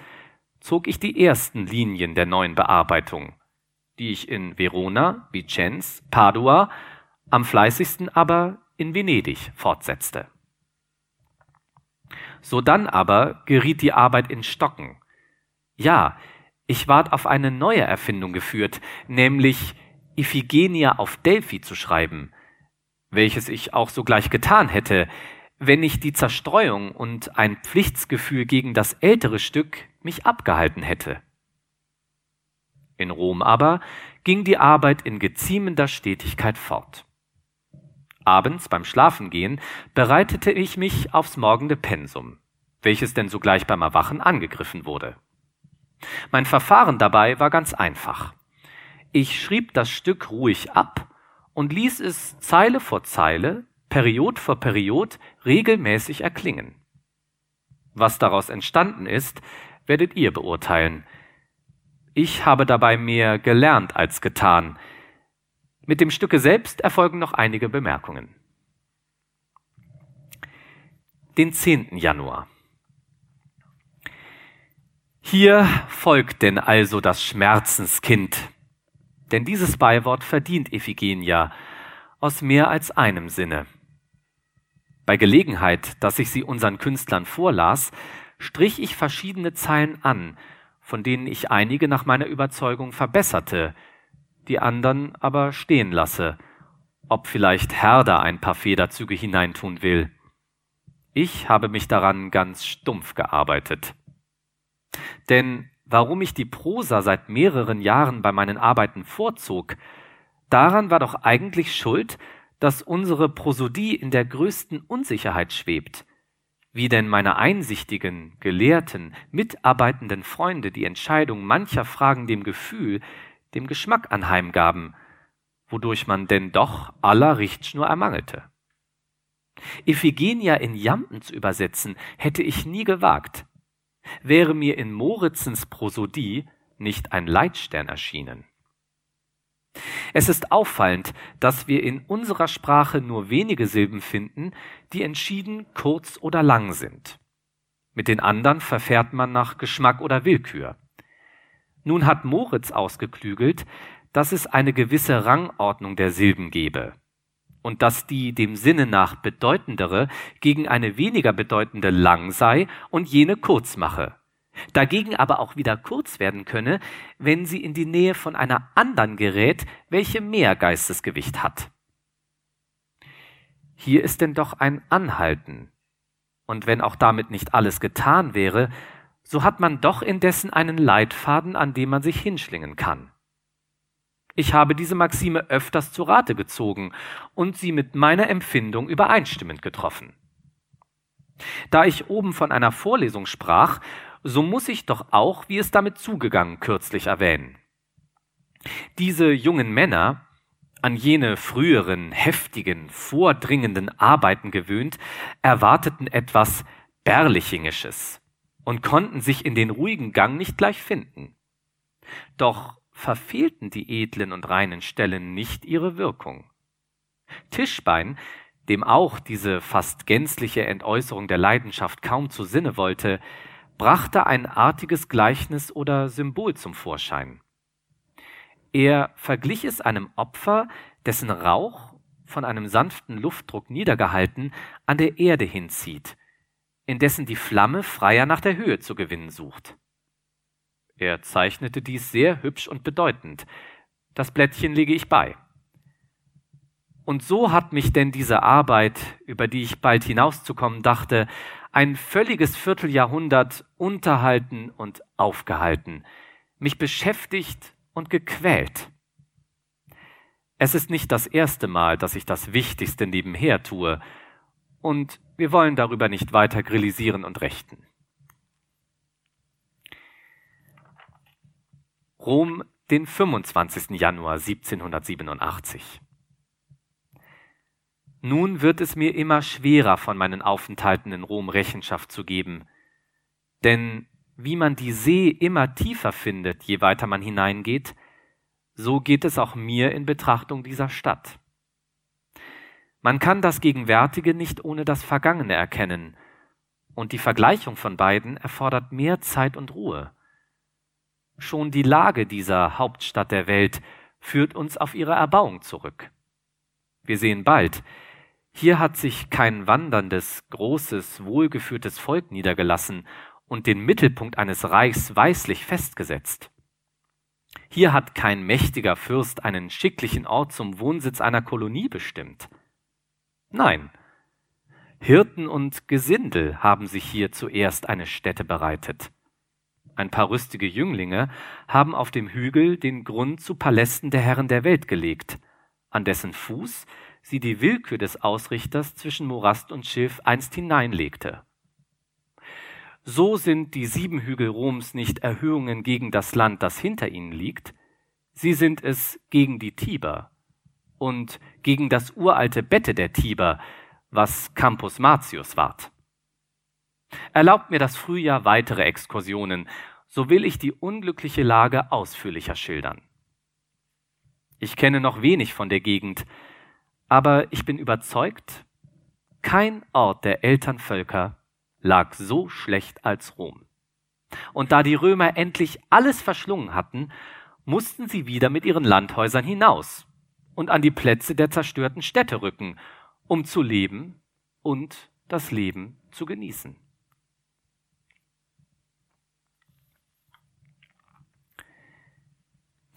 zog ich die ersten Linien der neuen Bearbeitung, die ich in Verona, Vicenz, Padua, am fleißigsten aber in Venedig fortsetzte. Sodann aber geriet die Arbeit in Stocken. Ja, ich ward auf eine neue Erfindung geführt, nämlich Iphigenia auf Delphi zu schreiben, welches ich auch sogleich getan hätte, wenn nicht die Zerstreuung und ein Pflichtsgefühl gegen das ältere Stück mich abgehalten hätte. In Rom aber ging die Arbeit in geziemender Stetigkeit fort. Abends beim Schlafengehen bereitete ich mich aufs morgende Pensum, welches denn sogleich beim Erwachen angegriffen wurde. Mein Verfahren dabei war ganz einfach. Ich schrieb das Stück ruhig ab und ließ es Zeile vor Zeile, Period vor Period regelmäßig erklingen. Was daraus entstanden ist, werdet ihr beurteilen, ich habe dabei mehr gelernt als getan. Mit dem Stücke selbst erfolgen noch einige Bemerkungen. Den 10. Januar. Hier folgt denn also das Schmerzenskind, denn dieses Beiwort verdient Iphigenia aus mehr als einem Sinne. Bei Gelegenheit, dass ich sie unseren Künstlern vorlas, strich ich verschiedene Zeilen an, von denen ich einige nach meiner Überzeugung verbesserte, die anderen aber stehen lasse, ob vielleicht Herder ein paar Federzüge hineintun will. Ich habe mich daran ganz stumpf gearbeitet. Denn warum ich die Prosa seit mehreren Jahren bei meinen Arbeiten vorzog, daran war doch eigentlich schuld, dass unsere Prosodie in der größten Unsicherheit schwebt, wie denn meine einsichtigen, gelehrten, mitarbeitenden Freunde die Entscheidung mancher Fragen dem Gefühl, dem Geschmack anheimgaben, wodurch man denn doch aller Richtschnur ermangelte. Iphigenia in Jampen zu übersetzen, hätte ich nie gewagt, wäre mir in Moritzens Prosodie nicht ein Leitstern erschienen. Es ist auffallend, dass wir in unserer Sprache nur wenige Silben finden, die entschieden kurz oder lang sind. Mit den anderen verfährt man nach Geschmack oder Willkür. Nun hat Moritz ausgeklügelt, dass es eine gewisse Rangordnung der Silben gebe und dass die dem Sinne nach bedeutendere gegen eine weniger bedeutende lang sei und jene kurz mache dagegen aber auch wieder kurz werden könne, wenn sie in die Nähe von einer anderen gerät, welche mehr Geistesgewicht hat. Hier ist denn doch ein Anhalten. Und wenn auch damit nicht alles getan wäre, so hat man doch indessen einen Leitfaden, an dem man sich hinschlingen kann. Ich habe diese Maxime öfters zu Rate gezogen und sie mit meiner Empfindung übereinstimmend getroffen. Da ich oben von einer Vorlesung sprach, so muss ich doch auch, wie es damit zugegangen, kürzlich erwähnen. Diese jungen Männer, an jene früheren, heftigen, vordringenden Arbeiten gewöhnt, erwarteten etwas Berlichingisches und konnten sich in den ruhigen Gang nicht gleich finden. Doch verfehlten die edlen und reinen Stellen nicht ihre Wirkung. Tischbein, dem auch diese fast gänzliche Entäußerung der Leidenschaft kaum zu Sinne wollte, brachte ein artiges Gleichnis oder Symbol zum Vorschein. Er verglich es einem Opfer, dessen Rauch, von einem sanften Luftdruck niedergehalten, an der Erde hinzieht, indessen die Flamme freier nach der Höhe zu gewinnen sucht. Er zeichnete dies sehr hübsch und bedeutend. Das Blättchen lege ich bei. Und so hat mich denn diese Arbeit, über die ich bald hinauszukommen dachte, ein völliges Vierteljahrhundert unterhalten und aufgehalten, mich beschäftigt und gequält. Es ist nicht das erste Mal, dass ich das Wichtigste nebenher tue, und wir wollen darüber nicht weiter grillisieren und rechten. Rom, den 25. Januar 1787. Nun wird es mir immer schwerer, von meinen Aufenthalten in Rom Rechenschaft zu geben. Denn wie man die See immer tiefer findet, je weiter man hineingeht, so geht es auch mir in Betrachtung dieser Stadt. Man kann das Gegenwärtige nicht ohne das Vergangene erkennen, und die Vergleichung von beiden erfordert mehr Zeit und Ruhe. Schon die Lage dieser Hauptstadt der Welt führt uns auf ihre Erbauung zurück. Wir sehen bald, hier hat sich kein wanderndes, großes, wohlgeführtes Volk niedergelassen und den Mittelpunkt eines Reichs weislich festgesetzt. Hier hat kein mächtiger Fürst einen schicklichen Ort zum Wohnsitz einer Kolonie bestimmt. Nein, Hirten und Gesindel haben sich hier zuerst eine Stätte bereitet. Ein paar rüstige Jünglinge haben auf dem Hügel den Grund zu Palästen der Herren der Welt gelegt, an dessen Fuß sie die Willkür des Ausrichters zwischen Morast und Schilf einst hineinlegte. So sind die sieben Hügel Roms nicht Erhöhungen gegen das Land, das hinter ihnen liegt, sie sind es gegen die Tiber und gegen das uralte Bette der Tiber, was Campus Martius ward. Erlaubt mir das Frühjahr weitere Exkursionen, so will ich die unglückliche Lage ausführlicher schildern. Ich kenne noch wenig von der Gegend, aber ich bin überzeugt, kein Ort der Elternvölker lag so schlecht als Rom. Und da die Römer endlich alles verschlungen hatten, mussten sie wieder mit ihren Landhäusern hinaus und an die Plätze der zerstörten Städte rücken, um zu leben und das Leben zu genießen.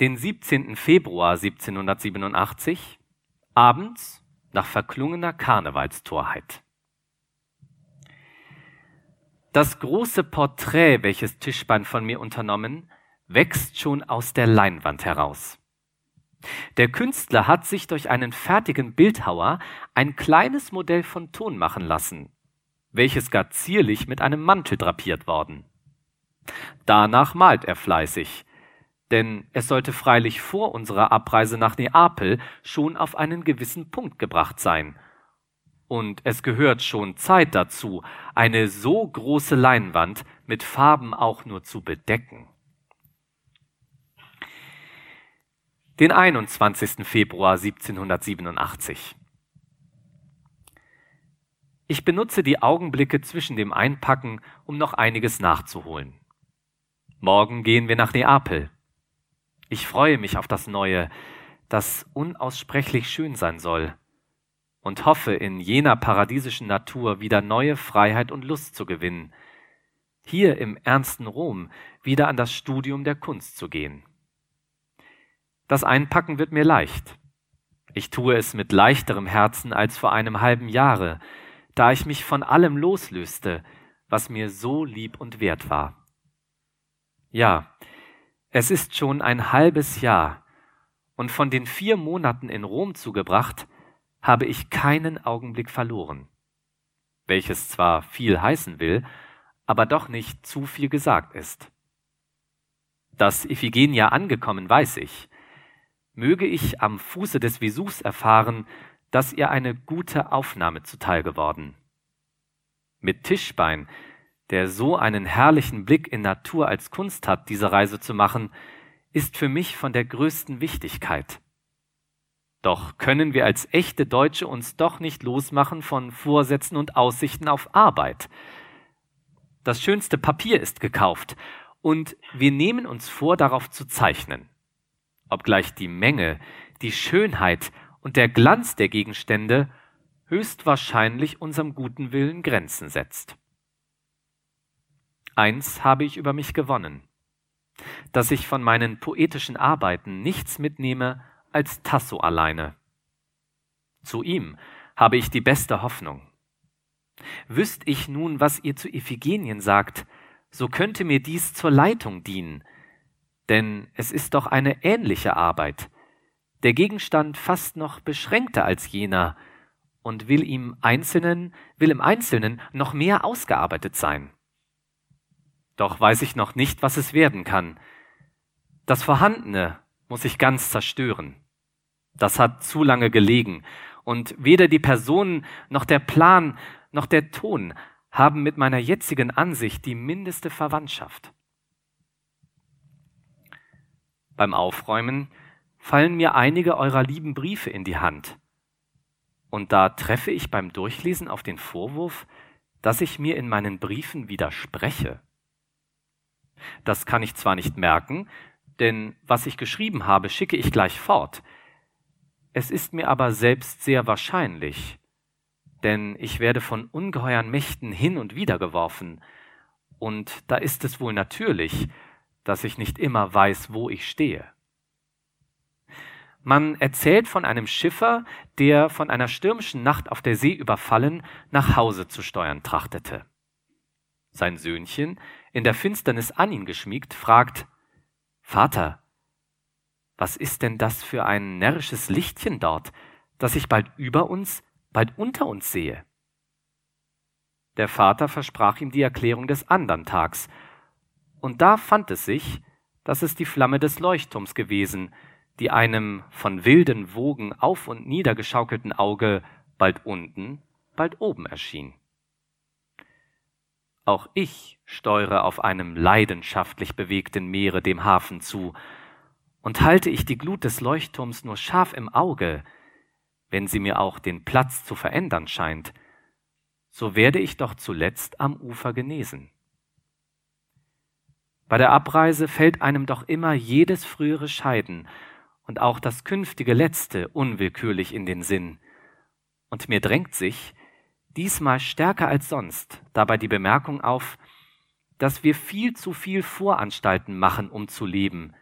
Den 17. Februar 1787 abends nach verklungener Karnevalstorheit. Das große Porträt, welches Tischbein von mir unternommen, wächst schon aus der Leinwand heraus. Der Künstler hat sich durch einen fertigen Bildhauer ein kleines Modell von Ton machen lassen, welches gar zierlich mit einem Mantel drapiert worden. Danach malt er fleißig, denn es sollte freilich vor unserer Abreise nach Neapel schon auf einen gewissen Punkt gebracht sein. Und es gehört schon Zeit dazu, eine so große Leinwand mit Farben auch nur zu bedecken. Den 21. Februar 1787. Ich benutze die Augenblicke zwischen dem Einpacken, um noch einiges nachzuholen. Morgen gehen wir nach Neapel. Ich freue mich auf das Neue, das unaussprechlich schön sein soll, und hoffe, in jener paradiesischen Natur wieder neue Freiheit und Lust zu gewinnen, hier im ernsten Rom wieder an das Studium der Kunst zu gehen. Das Einpacken wird mir leicht. Ich tue es mit leichterem Herzen als vor einem halben Jahre, da ich mich von allem loslöste, was mir so lieb und wert war. Ja, es ist schon ein halbes Jahr, und von den vier Monaten in Rom zugebracht, habe ich keinen Augenblick verloren, welches zwar viel heißen will, aber doch nicht zu viel gesagt ist. Dass Iphigenia angekommen, weiß ich. Möge ich am Fuße des Vesus erfahren, dass ihr eine gute Aufnahme zuteil geworden. Mit Tischbein der so einen herrlichen Blick in Natur als Kunst hat, diese Reise zu machen, ist für mich von der größten Wichtigkeit. Doch können wir als echte Deutsche uns doch nicht losmachen von Vorsätzen und Aussichten auf Arbeit. Das schönste Papier ist gekauft und wir nehmen uns vor, darauf zu zeichnen. Obgleich die Menge, die Schönheit und der Glanz der Gegenstände höchstwahrscheinlich unserem guten Willen Grenzen setzt. Eins habe ich über mich gewonnen, dass ich von meinen poetischen Arbeiten nichts mitnehme als Tasso alleine. Zu ihm habe ich die beste Hoffnung. Wüsst ich nun, was ihr zu Iphigenien sagt, so könnte mir dies zur Leitung dienen, denn es ist doch eine ähnliche Arbeit, der Gegenstand fast noch beschränkter als jener und will ihm Einzelnen, will im Einzelnen noch mehr ausgearbeitet sein. Doch weiß ich noch nicht, was es werden kann. Das Vorhandene muss ich ganz zerstören. Das hat zu lange gelegen, und weder die Personen noch der Plan noch der Ton haben mit meiner jetzigen Ansicht die mindeste Verwandtschaft. Beim Aufräumen fallen mir einige eurer lieben Briefe in die Hand. Und da treffe ich beim Durchlesen auf den Vorwurf, dass ich mir in meinen Briefen widerspreche. Das kann ich zwar nicht merken, denn was ich geschrieben habe, schicke ich gleich fort. Es ist mir aber selbst sehr wahrscheinlich, denn ich werde von ungeheuern Mächten hin und wider geworfen, und da ist es wohl natürlich, dass ich nicht immer weiß, wo ich stehe. Man erzählt von einem Schiffer, der von einer stürmischen Nacht auf der See überfallen nach Hause zu steuern trachtete. Sein Söhnchen, in der Finsternis an ihn geschmiegt, fragt Vater, was ist denn das für ein närrisches Lichtchen dort, das ich bald über uns, bald unter uns sehe? Der Vater versprach ihm die Erklärung des andern Tags, und da fand es sich, dass es die Flamme des Leuchtturms gewesen, die einem von wilden Wogen auf und nieder geschaukelten Auge bald unten, bald oben erschien. Auch ich steuere auf einem leidenschaftlich bewegten Meere dem Hafen zu, und halte ich die Glut des Leuchtturms nur scharf im Auge, wenn sie mir auch den Platz zu verändern scheint, so werde ich doch zuletzt am Ufer genesen. Bei der Abreise fällt einem doch immer jedes frühere Scheiden und auch das künftige letzte unwillkürlich in den Sinn, und mir drängt sich, diesmal stärker als sonst dabei die Bemerkung auf, dass wir viel zu viel Voranstalten machen, um zu leben.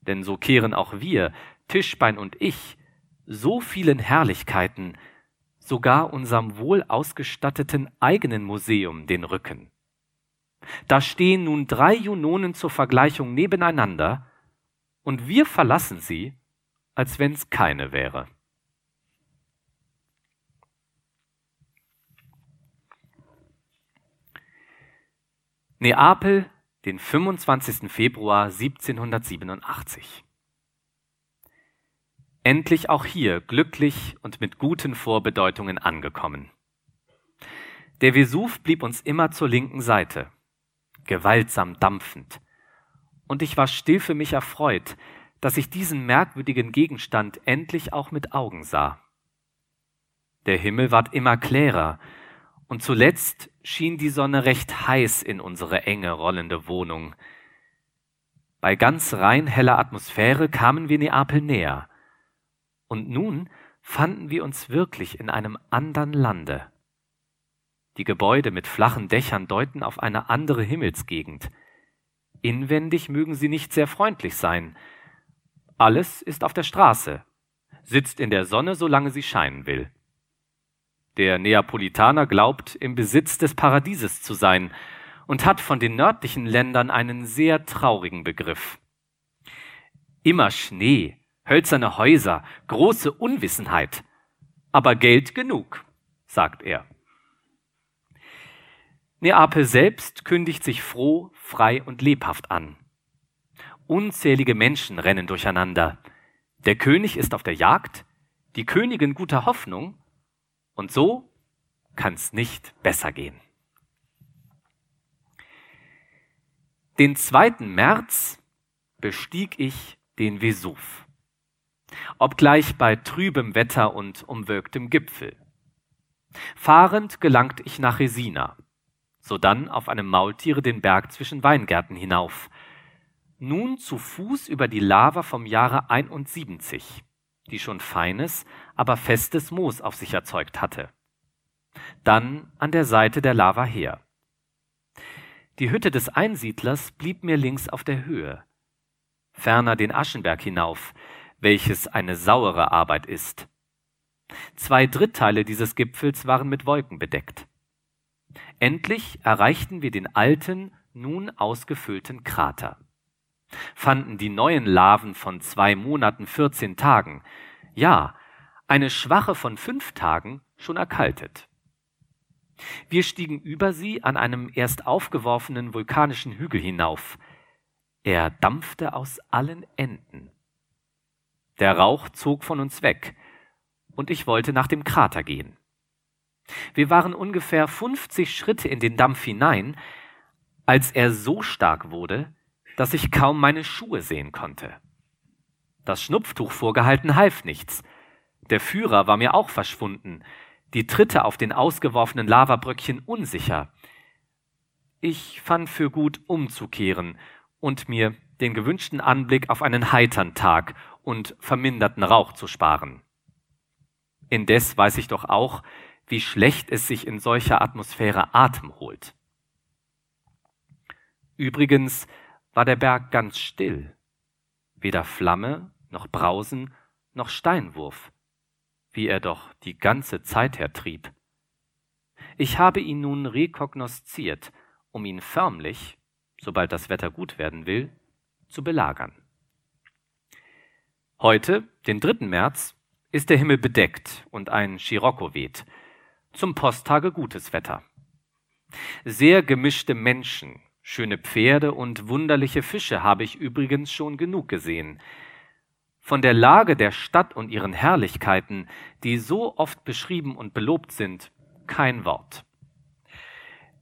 Denn so kehren auch wir, Tischbein und ich, so vielen Herrlichkeiten, sogar unserem wohl ausgestatteten eigenen Museum den Rücken. Da stehen nun drei Junonen zur Vergleichung nebeneinander, und wir verlassen sie, als wenn's keine wäre. Neapel, den 25. Februar 1787. Endlich auch hier glücklich und mit guten Vorbedeutungen angekommen. Der Vesuv blieb uns immer zur linken Seite, gewaltsam dampfend, und ich war still für mich erfreut, dass ich diesen merkwürdigen Gegenstand endlich auch mit Augen sah. Der Himmel ward immer klärer, und zuletzt schien die Sonne recht heiß in unsere enge rollende Wohnung. Bei ganz rein heller Atmosphäre kamen wir Neapel näher. Und nun fanden wir uns wirklich in einem andern Lande. Die Gebäude mit flachen Dächern deuten auf eine andere Himmelsgegend. Inwendig mögen sie nicht sehr freundlich sein. Alles ist auf der Straße, sitzt in der Sonne, solange sie scheinen will. Der Neapolitaner glaubt, im Besitz des Paradieses zu sein und hat von den nördlichen Ländern einen sehr traurigen Begriff. Immer Schnee, hölzerne Häuser, große Unwissenheit, aber Geld genug, sagt er. Neapel selbst kündigt sich froh, frei und lebhaft an. Unzählige Menschen rennen durcheinander. Der König ist auf der Jagd, die Königin guter Hoffnung und so kann es nicht besser gehen. Den 2. März bestieg ich den Vesuv, obgleich bei trübem Wetter und umwölktem Gipfel. Fahrend gelangt ich nach Resina, sodann auf einem Maultiere den Berg zwischen Weingärten hinauf, nun zu Fuß über die Lava vom Jahre 71 die schon feines, aber festes Moos auf sich erzeugt hatte. Dann an der Seite der Lava her. Die Hütte des Einsiedlers blieb mir links auf der Höhe, ferner den Aschenberg hinauf, welches eine sauere Arbeit ist. Zwei Drittteile dieses Gipfels waren mit Wolken bedeckt. Endlich erreichten wir den alten, nun ausgefüllten Krater fanden die neuen Larven von zwei Monaten 14 Tagen, ja, eine schwache von fünf Tagen schon erkaltet. Wir stiegen über sie an einem erst aufgeworfenen vulkanischen Hügel hinauf. Er dampfte aus allen Enden. Der Rauch zog von uns weg, und ich wollte nach dem Krater gehen. Wir waren ungefähr 50 Schritte in den Dampf hinein, als er so stark wurde, dass ich kaum meine Schuhe sehen konnte. Das Schnupftuch vorgehalten half nichts. Der Führer war mir auch verschwunden, die Tritte auf den ausgeworfenen Lavabröckchen unsicher. Ich fand für gut umzukehren und mir den gewünschten Anblick auf einen heitern Tag und verminderten Rauch zu sparen. Indes weiß ich doch auch, wie schlecht es sich in solcher Atmosphäre Atem holt. Übrigens war der Berg ganz still. Weder Flamme, noch Brausen, noch Steinwurf, wie er doch die ganze Zeit her trieb. Ich habe ihn nun rekognosziert, um ihn förmlich, sobald das Wetter gut werden will, zu belagern. Heute, den 3. März, ist der Himmel bedeckt und ein Scirocco weht. Zum Posttage gutes Wetter. Sehr gemischte Menschen, Schöne Pferde und wunderliche Fische habe ich übrigens schon genug gesehen. Von der Lage der Stadt und ihren Herrlichkeiten, die so oft beschrieben und belobt sind, kein Wort.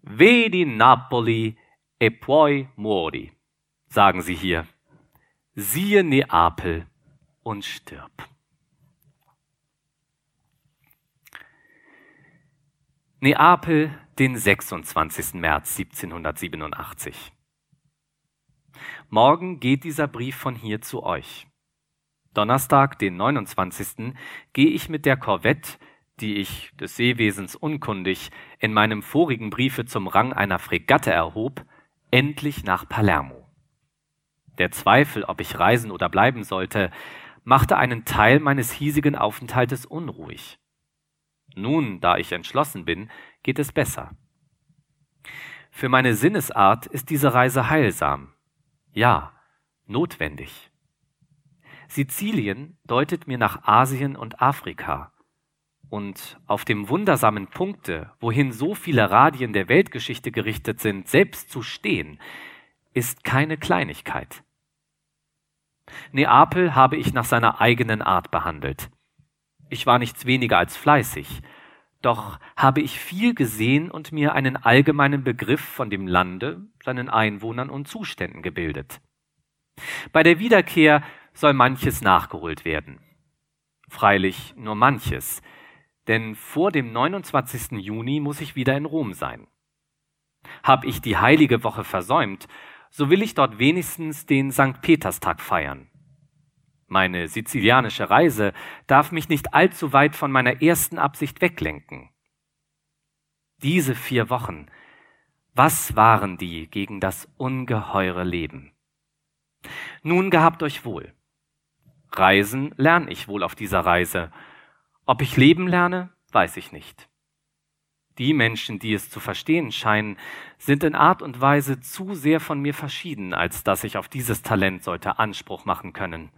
Vedi Napoli e poi muori, sagen sie hier. Siehe Neapel und stirb. Neapel den 26. März 1787. Morgen geht dieser Brief von hier zu euch. Donnerstag, den 29. gehe ich mit der Korvette, die ich des Seewesens unkundig in meinem vorigen Briefe zum Rang einer Fregatte erhob, endlich nach Palermo. Der Zweifel, ob ich reisen oder bleiben sollte, machte einen Teil meines hiesigen Aufenthaltes unruhig. Nun, da ich entschlossen bin, geht es besser. Für meine Sinnesart ist diese Reise heilsam. Ja, notwendig. Sizilien deutet mir nach Asien und Afrika. Und auf dem wundersamen Punkte, wohin so viele Radien der Weltgeschichte gerichtet sind, selbst zu stehen, ist keine Kleinigkeit. Neapel habe ich nach seiner eigenen Art behandelt. Ich war nichts weniger als fleißig, doch habe ich viel gesehen und mir einen allgemeinen Begriff von dem Lande, seinen Einwohnern und Zuständen gebildet. Bei der Wiederkehr soll manches nachgeholt werden. Freilich nur manches, denn vor dem 29. Juni muss ich wieder in Rom sein. Hab ich die heilige Woche versäumt, so will ich dort wenigstens den St. Peterstag feiern. Meine sizilianische Reise darf mich nicht allzu weit von meiner ersten Absicht weglenken. Diese vier Wochen, was waren die gegen das ungeheure Leben? Nun gehabt euch wohl. Reisen lerne ich wohl auf dieser Reise. Ob ich leben lerne, weiß ich nicht. Die Menschen, die es zu verstehen scheinen, sind in Art und Weise zu sehr von mir verschieden, als dass ich auf dieses Talent sollte Anspruch machen können.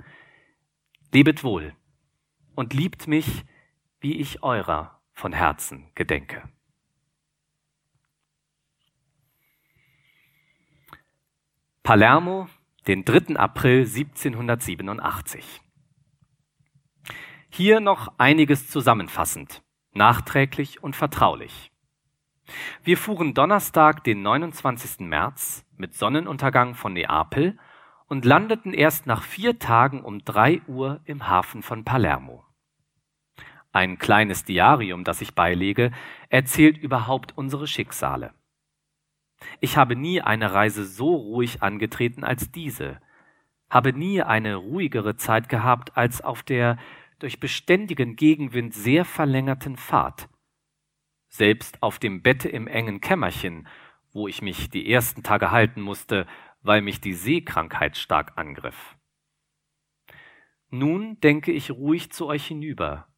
Lebet wohl und liebt mich, wie ich eurer von Herzen gedenke. Palermo, den 3. April 1787. Hier noch einiges zusammenfassend, nachträglich und vertraulich. Wir fuhren Donnerstag, den 29. März, mit Sonnenuntergang von Neapel und landeten erst nach vier Tagen um drei Uhr im Hafen von Palermo. Ein kleines Diarium, das ich beilege, erzählt überhaupt unsere Schicksale. Ich habe nie eine Reise so ruhig angetreten als diese, habe nie eine ruhigere Zeit gehabt als auf der durch beständigen Gegenwind sehr verlängerten Fahrt. Selbst auf dem Bette im engen Kämmerchen, wo ich mich die ersten Tage halten musste, weil mich die Seekrankheit stark angriff. Nun denke ich ruhig zu euch hinüber,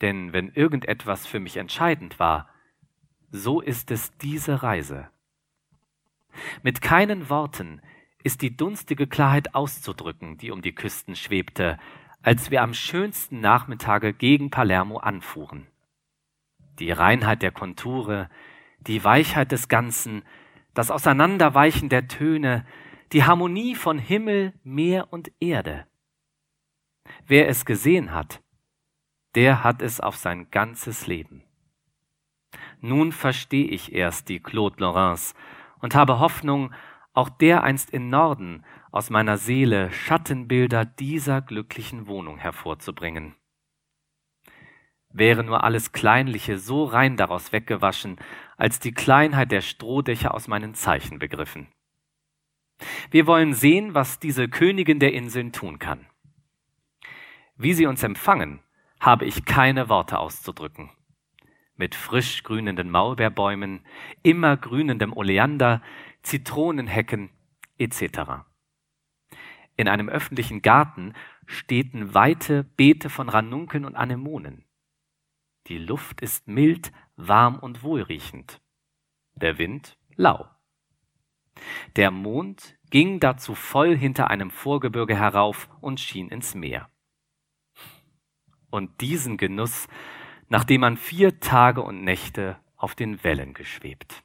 denn wenn irgendetwas für mich entscheidend war, so ist es diese Reise. Mit keinen Worten ist die dunstige Klarheit auszudrücken, die um die Küsten schwebte, als wir am schönsten Nachmittage gegen Palermo anfuhren. Die Reinheit der Konture, die Weichheit des Ganzen, das Auseinanderweichen der Töne, die Harmonie von Himmel, Meer und Erde. Wer es gesehen hat, der hat es auf sein ganzes Leben. Nun verstehe ich erst die Claude Laurence und habe Hoffnung, auch dereinst in Norden aus meiner Seele Schattenbilder dieser glücklichen Wohnung hervorzubringen. Wäre nur alles Kleinliche so rein daraus weggewaschen, als die Kleinheit der Strohdächer aus meinen Zeichen begriffen. Wir wollen sehen, was diese Königin der Inseln tun kann. Wie sie uns empfangen, habe ich keine Worte auszudrücken. Mit frisch grünenden Maulbeerbäumen, immer grünendem Oleander, Zitronenhecken etc. In einem öffentlichen Garten stehen weite Beete von Ranunkeln und Anemonen. Die Luft ist mild, warm und wohlriechend. Der Wind lau. Der Mond ging dazu voll hinter einem Vorgebirge herauf und schien ins Meer. Und diesen Genuss, nachdem man vier Tage und Nächte auf den Wellen geschwebt.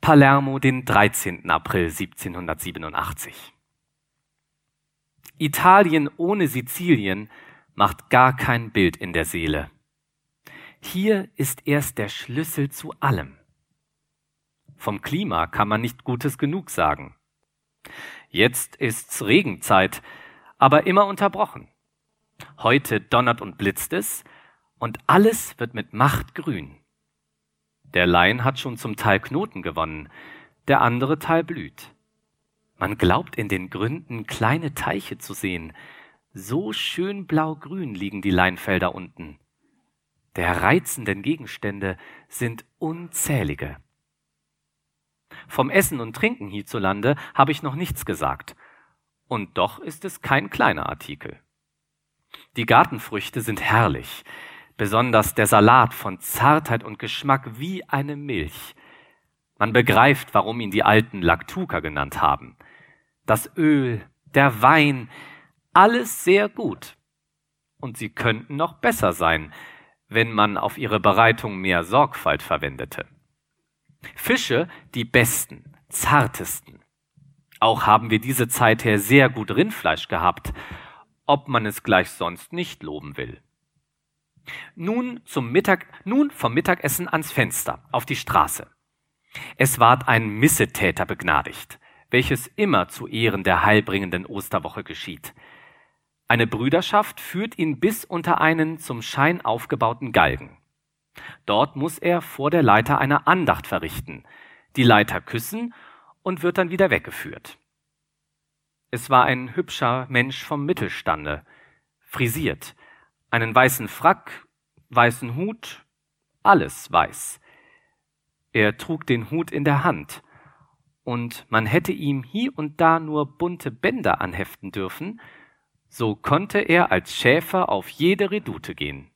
Palermo, den 13. April 1787. Italien ohne Sizilien macht gar kein Bild in der Seele. Hier ist erst der Schlüssel zu allem. Vom Klima kann man nicht Gutes genug sagen. Jetzt ist's Regenzeit, aber immer unterbrochen. Heute donnert und blitzt es, und alles wird mit Macht grün. Der Lein hat schon zum Teil Knoten gewonnen, der andere Teil blüht. Man glaubt in den Gründen kleine Teiche zu sehen. So schön blau-grün liegen die Leinfelder unten. Der reizenden Gegenstände sind unzählige. Vom Essen und Trinken hierzulande habe ich noch nichts gesagt. Und doch ist es kein kleiner Artikel. Die Gartenfrüchte sind herrlich, besonders der Salat von Zartheit und Geschmack wie eine Milch. Man begreift, warum ihn die Alten Laktuka genannt haben. Das Öl, der Wein, alles sehr gut. Und sie könnten noch besser sein, wenn man auf ihre Bereitung mehr Sorgfalt verwendete. Fische die besten, zartesten. Auch haben wir diese Zeit her sehr gut Rindfleisch gehabt, ob man es gleich sonst nicht loben will. Nun zum Mittag, nun vom Mittagessen ans Fenster, auf die Straße. Es ward ein Missetäter begnadigt, welches immer zu Ehren der heilbringenden Osterwoche geschieht. Eine Brüderschaft führt ihn bis unter einen zum Schein aufgebauten Galgen. Dort muss er vor der Leiter eine Andacht verrichten, die Leiter küssen und wird dann wieder weggeführt. Es war ein hübscher Mensch vom Mittelstande, frisiert, einen weißen Frack, weißen Hut, alles weiß. Er trug den Hut in der Hand, und man hätte ihm hier und da nur bunte Bänder anheften dürfen, so konnte er als Schäfer auf jede Redoute gehen.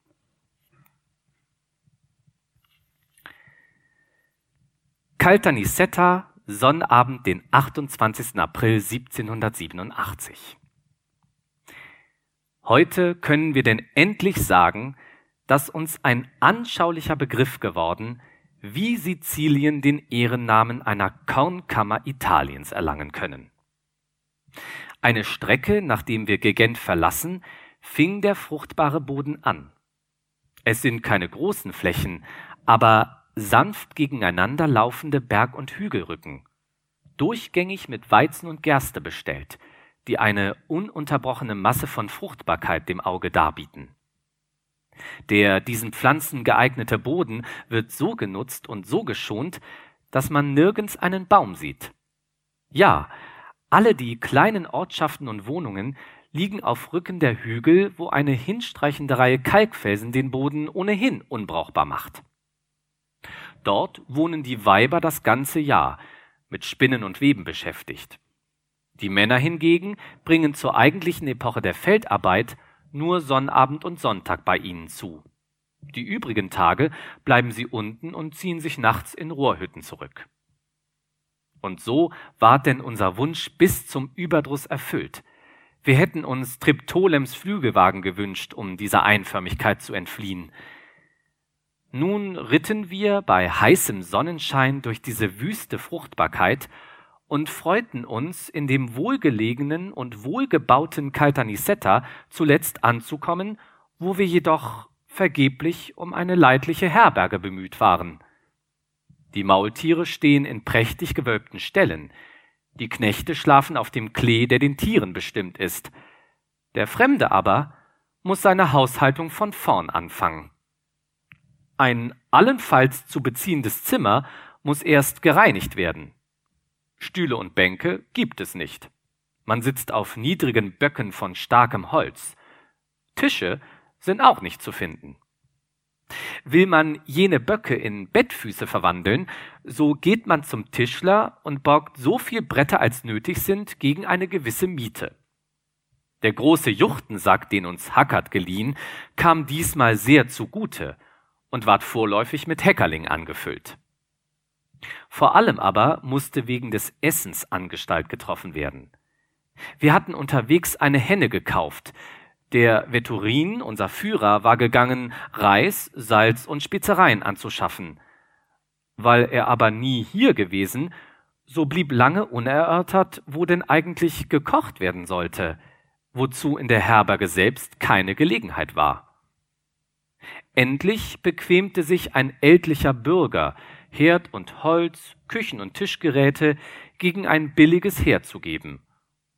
Caltanissetta, Sonnabend, den 28. April 1787. Heute können wir denn endlich sagen, dass uns ein anschaulicher Begriff geworden, wie Sizilien den Ehrennamen einer Kornkammer Italiens erlangen können. Eine Strecke, nachdem wir Gegent verlassen, fing der fruchtbare Boden an. Es sind keine großen Flächen, aber sanft gegeneinander laufende Berg- und Hügelrücken, durchgängig mit Weizen und Gerste bestellt, die eine ununterbrochene Masse von Fruchtbarkeit dem Auge darbieten. Der diesen Pflanzen geeignete Boden wird so genutzt und so geschont, dass man nirgends einen Baum sieht. Ja, alle die kleinen Ortschaften und Wohnungen liegen auf Rücken der Hügel, wo eine hinstreichende Reihe Kalkfelsen den Boden ohnehin unbrauchbar macht. Dort wohnen die Weiber das ganze Jahr, mit Spinnen und Weben beschäftigt. Die Männer hingegen bringen zur eigentlichen Epoche der Feldarbeit nur Sonnabend und Sonntag bei ihnen zu. Die übrigen Tage bleiben sie unten und ziehen sich nachts in Rohrhütten zurück. Und so ward denn unser Wunsch bis zum Überdruss erfüllt. Wir hätten uns Triptolems Flügelwagen gewünscht, um dieser Einförmigkeit zu entfliehen. Nun ritten wir bei heißem Sonnenschein durch diese wüste Fruchtbarkeit und freuten uns, in dem wohlgelegenen und wohlgebauten Caltanissetta zuletzt anzukommen, wo wir jedoch vergeblich um eine leidliche Herberge bemüht waren. Die Maultiere stehen in prächtig gewölbten Ställen, die Knechte schlafen auf dem Klee, der den Tieren bestimmt ist. Der Fremde aber muss seine Haushaltung von vorn anfangen. Ein allenfalls zu beziehendes Zimmer muss erst gereinigt werden. Stühle und Bänke gibt es nicht. Man sitzt auf niedrigen Böcken von starkem Holz. Tische sind auch nicht zu finden. Will man jene Böcke in Bettfüße verwandeln, so geht man zum Tischler und borgt so viel Bretter als nötig sind gegen eine gewisse Miete. Der große Juchtensack, den uns Hackert geliehen, kam diesmal sehr zugute, und ward vorläufig mit Heckerling angefüllt. Vor allem aber musste wegen des Essens Angestalt getroffen werden. Wir hatten unterwegs eine Henne gekauft. Der Vetturin, unser Führer, war gegangen, Reis, Salz und Spezereien anzuschaffen. Weil er aber nie hier gewesen, so blieb lange unerörtert, wo denn eigentlich gekocht werden sollte, wozu in der Herberge selbst keine Gelegenheit war. Endlich bequemte sich ein ältlicher Bürger, Herd und Holz, Küchen und Tischgeräte gegen ein billiges herzugeben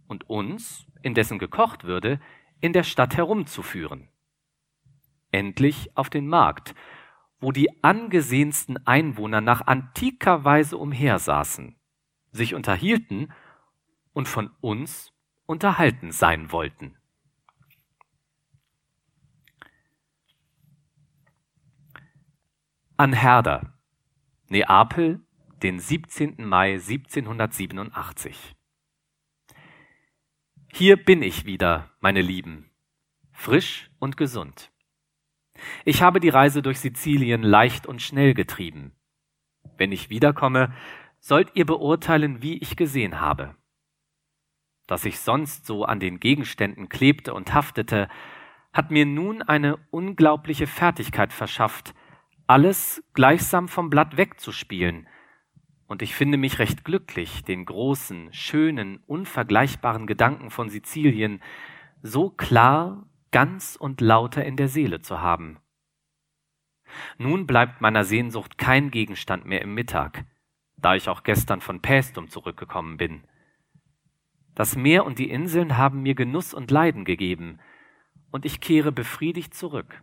und uns, indessen gekocht würde, in der Stadt herumzuführen. Endlich auf den Markt, wo die angesehensten Einwohner nach antiker Weise umhersaßen, sich unterhielten und von uns unterhalten sein wollten. An Herder, Neapel, den 17. Mai 1787. Hier bin ich wieder, meine Lieben, frisch und gesund. Ich habe die Reise durch Sizilien leicht und schnell getrieben. Wenn ich wiederkomme, sollt ihr beurteilen, wie ich gesehen habe. Dass ich sonst so an den Gegenständen klebte und haftete, hat mir nun eine unglaubliche Fertigkeit verschafft, alles gleichsam vom Blatt wegzuspielen, und ich finde mich recht glücklich, den großen, schönen, unvergleichbaren Gedanken von Sizilien so klar, ganz und lauter in der Seele zu haben. Nun bleibt meiner Sehnsucht kein Gegenstand mehr im Mittag, da ich auch gestern von Pästum zurückgekommen bin. Das Meer und die Inseln haben mir Genuss und Leiden gegeben, und ich kehre befriedigt zurück.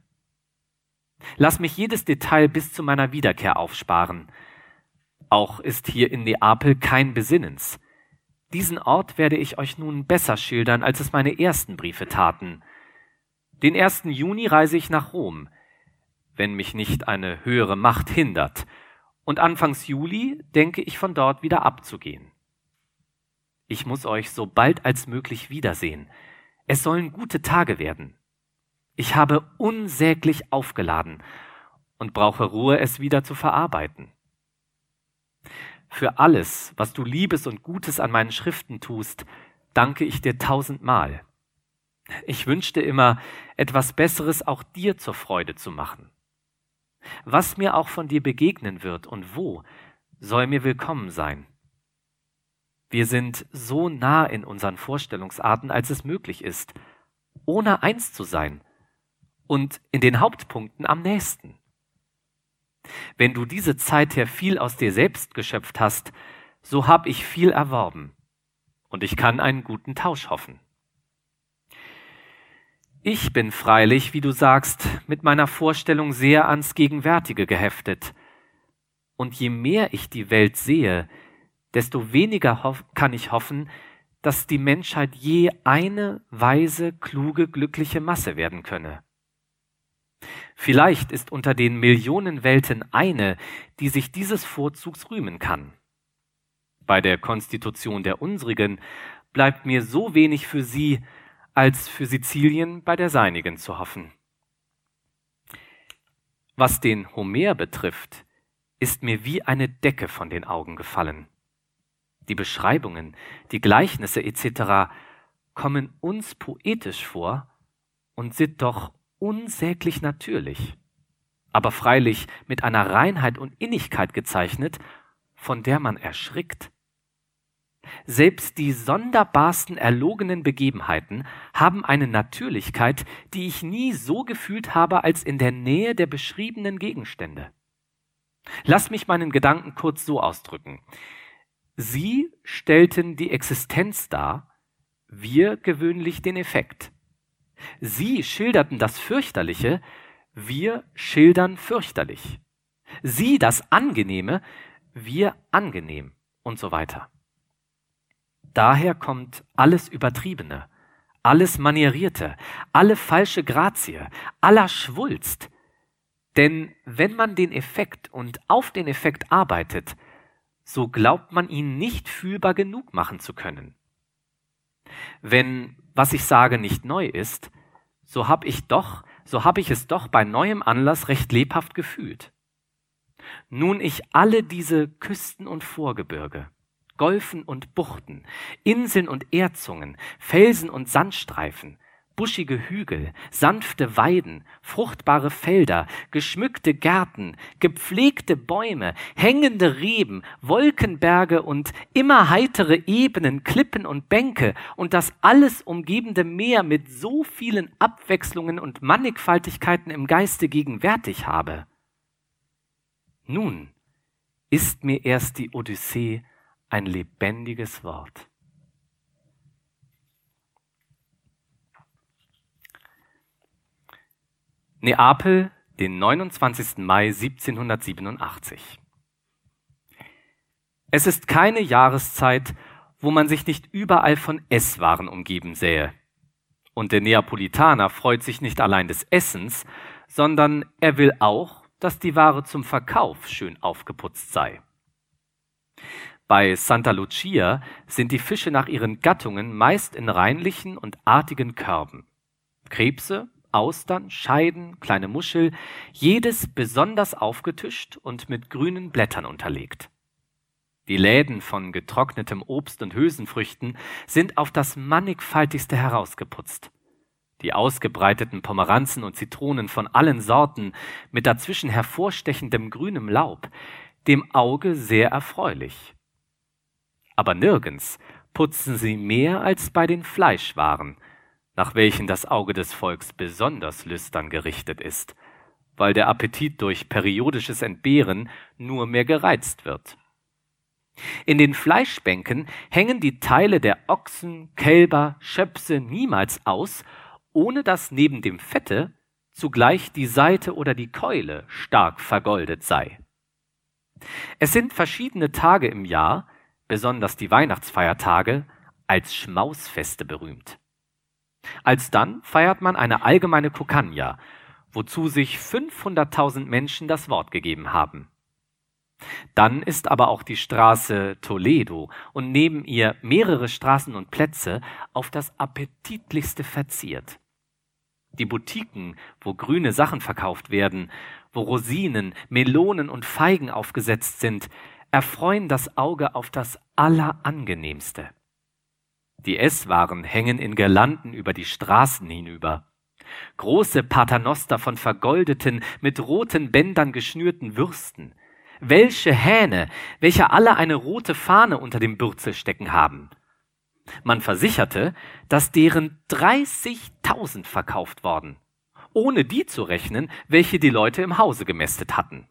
Lass mich jedes Detail bis zu meiner Wiederkehr aufsparen. Auch ist hier in Neapel kein Besinnens. Diesen Ort werde ich euch nun besser schildern, als es meine ersten Briefe taten. Den ersten Juni reise ich nach Rom, wenn mich nicht eine höhere Macht hindert, und anfangs Juli denke ich von dort wieder abzugehen. Ich muss euch so bald als möglich wiedersehen. Es sollen gute Tage werden. Ich habe unsäglich aufgeladen und brauche Ruhe, es wieder zu verarbeiten. Für alles, was du Liebes und Gutes an meinen Schriften tust, danke ich dir tausendmal. Ich wünschte immer, etwas Besseres auch dir zur Freude zu machen. Was mir auch von dir begegnen wird und wo, soll mir willkommen sein. Wir sind so nah in unseren Vorstellungsarten, als es möglich ist, ohne eins zu sein und in den Hauptpunkten am nächsten. Wenn du diese Zeit her viel aus dir selbst geschöpft hast, so hab ich viel erworben, und ich kann einen guten Tausch hoffen. Ich bin freilich, wie du sagst, mit meiner Vorstellung sehr ans Gegenwärtige geheftet, und je mehr ich die Welt sehe, desto weniger kann ich hoffen, dass die Menschheit je eine weise, kluge, glückliche Masse werden könne. Vielleicht ist unter den Millionen Welten eine, die sich dieses Vorzugs rühmen kann. Bei der Konstitution der unsrigen bleibt mir so wenig für sie, als für Sizilien bei der seinigen zu hoffen. Was den Homer betrifft, ist mir wie eine Decke von den Augen gefallen. Die Beschreibungen, die Gleichnisse etc. kommen uns poetisch vor und sind doch unsäglich natürlich, aber freilich mit einer Reinheit und Innigkeit gezeichnet, von der man erschrickt. Selbst die sonderbarsten erlogenen Begebenheiten haben eine Natürlichkeit, die ich nie so gefühlt habe als in der Nähe der beschriebenen Gegenstände. Lass mich meinen Gedanken kurz so ausdrücken. Sie stellten die Existenz dar, wir gewöhnlich den Effekt. Sie schilderten das Fürchterliche, wir schildern fürchterlich. Sie das Angenehme, wir angenehm und so weiter. Daher kommt alles Übertriebene, alles Manierierte, alle falsche Grazie, aller Schwulst. Denn wenn man den Effekt und auf den Effekt arbeitet, so glaubt man ihn nicht fühlbar genug machen zu können. Wenn, was ich sage, nicht neu ist, so hab ich doch, so hab ich es doch bei neuem Anlass recht lebhaft gefühlt. Nun ich alle diese Küsten und Vorgebirge, Golfen und Buchten, Inseln und Erdzungen, Felsen und Sandstreifen, buschige Hügel, sanfte Weiden, fruchtbare Felder, geschmückte Gärten, gepflegte Bäume, hängende Reben, Wolkenberge und immer heitere Ebenen, Klippen und Bänke und das alles umgebende Meer mit so vielen Abwechslungen und Mannigfaltigkeiten im Geiste gegenwärtig habe. Nun ist mir erst die Odyssee ein lebendiges Wort. Neapel, den 29. Mai 1787. Es ist keine Jahreszeit, wo man sich nicht überall von Esswaren umgeben sähe. Und der Neapolitaner freut sich nicht allein des Essens, sondern er will auch, dass die Ware zum Verkauf schön aufgeputzt sei. Bei Santa Lucia sind die Fische nach ihren Gattungen meist in reinlichen und artigen Körben. Krebse, Austern, Scheiden, kleine Muschel, jedes besonders aufgetischt und mit grünen Blättern unterlegt. Die Läden von getrocknetem Obst und Hülsenfrüchten sind auf das mannigfaltigste herausgeputzt. Die ausgebreiteten Pomeranzen und Zitronen von allen Sorten mit dazwischen hervorstechendem grünem Laub, dem Auge sehr erfreulich. Aber nirgends putzen sie mehr als bei den Fleischwaren, nach welchen das Auge des Volks besonders lüstern gerichtet ist, weil der Appetit durch periodisches Entbehren nur mehr gereizt wird. In den Fleischbänken hängen die Teile der Ochsen, Kälber, Schöpse niemals aus, ohne dass neben dem Fette zugleich die Seite oder die Keule stark vergoldet sei. Es sind verschiedene Tage im Jahr, besonders die Weihnachtsfeiertage, als Schmausfeste berühmt. Alsdann feiert man eine allgemeine Kokanja, wozu sich 500.000 Menschen das Wort gegeben haben. Dann ist aber auch die Straße Toledo und neben ihr mehrere Straßen und Plätze auf das appetitlichste verziert. Die Boutiquen, wo grüne Sachen verkauft werden, wo Rosinen, Melonen und Feigen aufgesetzt sind, erfreuen das Auge auf das Allerangenehmste. Die Esswaren hängen in Girlanden über die Straßen hinüber. Große Paternoster von vergoldeten, mit roten Bändern geschnürten Würsten, Welsche Hähne, welche alle eine rote Fahne unter dem Bürzel stecken haben. Man versicherte, dass deren 30.000 verkauft worden, ohne die zu rechnen, welche die Leute im Hause gemästet hatten.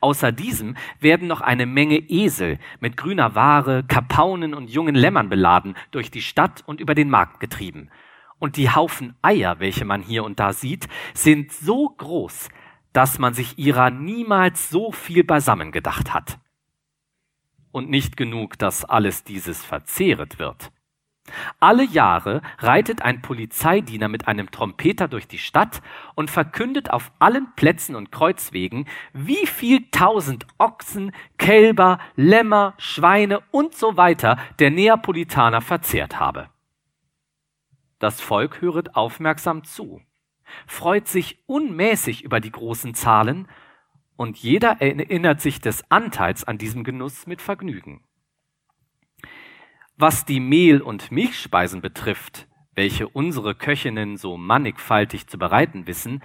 Außer diesem werden noch eine Menge Esel mit grüner Ware, Kapaunen und jungen Lämmern beladen durch die Stadt und über den Markt getrieben. Und die Haufen Eier, welche man hier und da sieht, sind so groß, dass man sich ihrer niemals so viel beisammen gedacht hat. Und nicht genug, dass alles dieses verzehret wird. Alle Jahre reitet ein Polizeidiener mit einem Trompeter durch die Stadt und verkündet auf allen Plätzen und Kreuzwegen, wie viel tausend Ochsen, Kälber, Lämmer, Schweine und so weiter der Neapolitaner verzehrt habe. Das Volk höret aufmerksam zu freut sich unmäßig über die großen Zahlen und jeder erinnert sich des Anteils an diesem Genuss mit Vergnügen. Was die Mehl- und Milchspeisen betrifft, welche unsere Köchinnen so mannigfaltig zu bereiten wissen,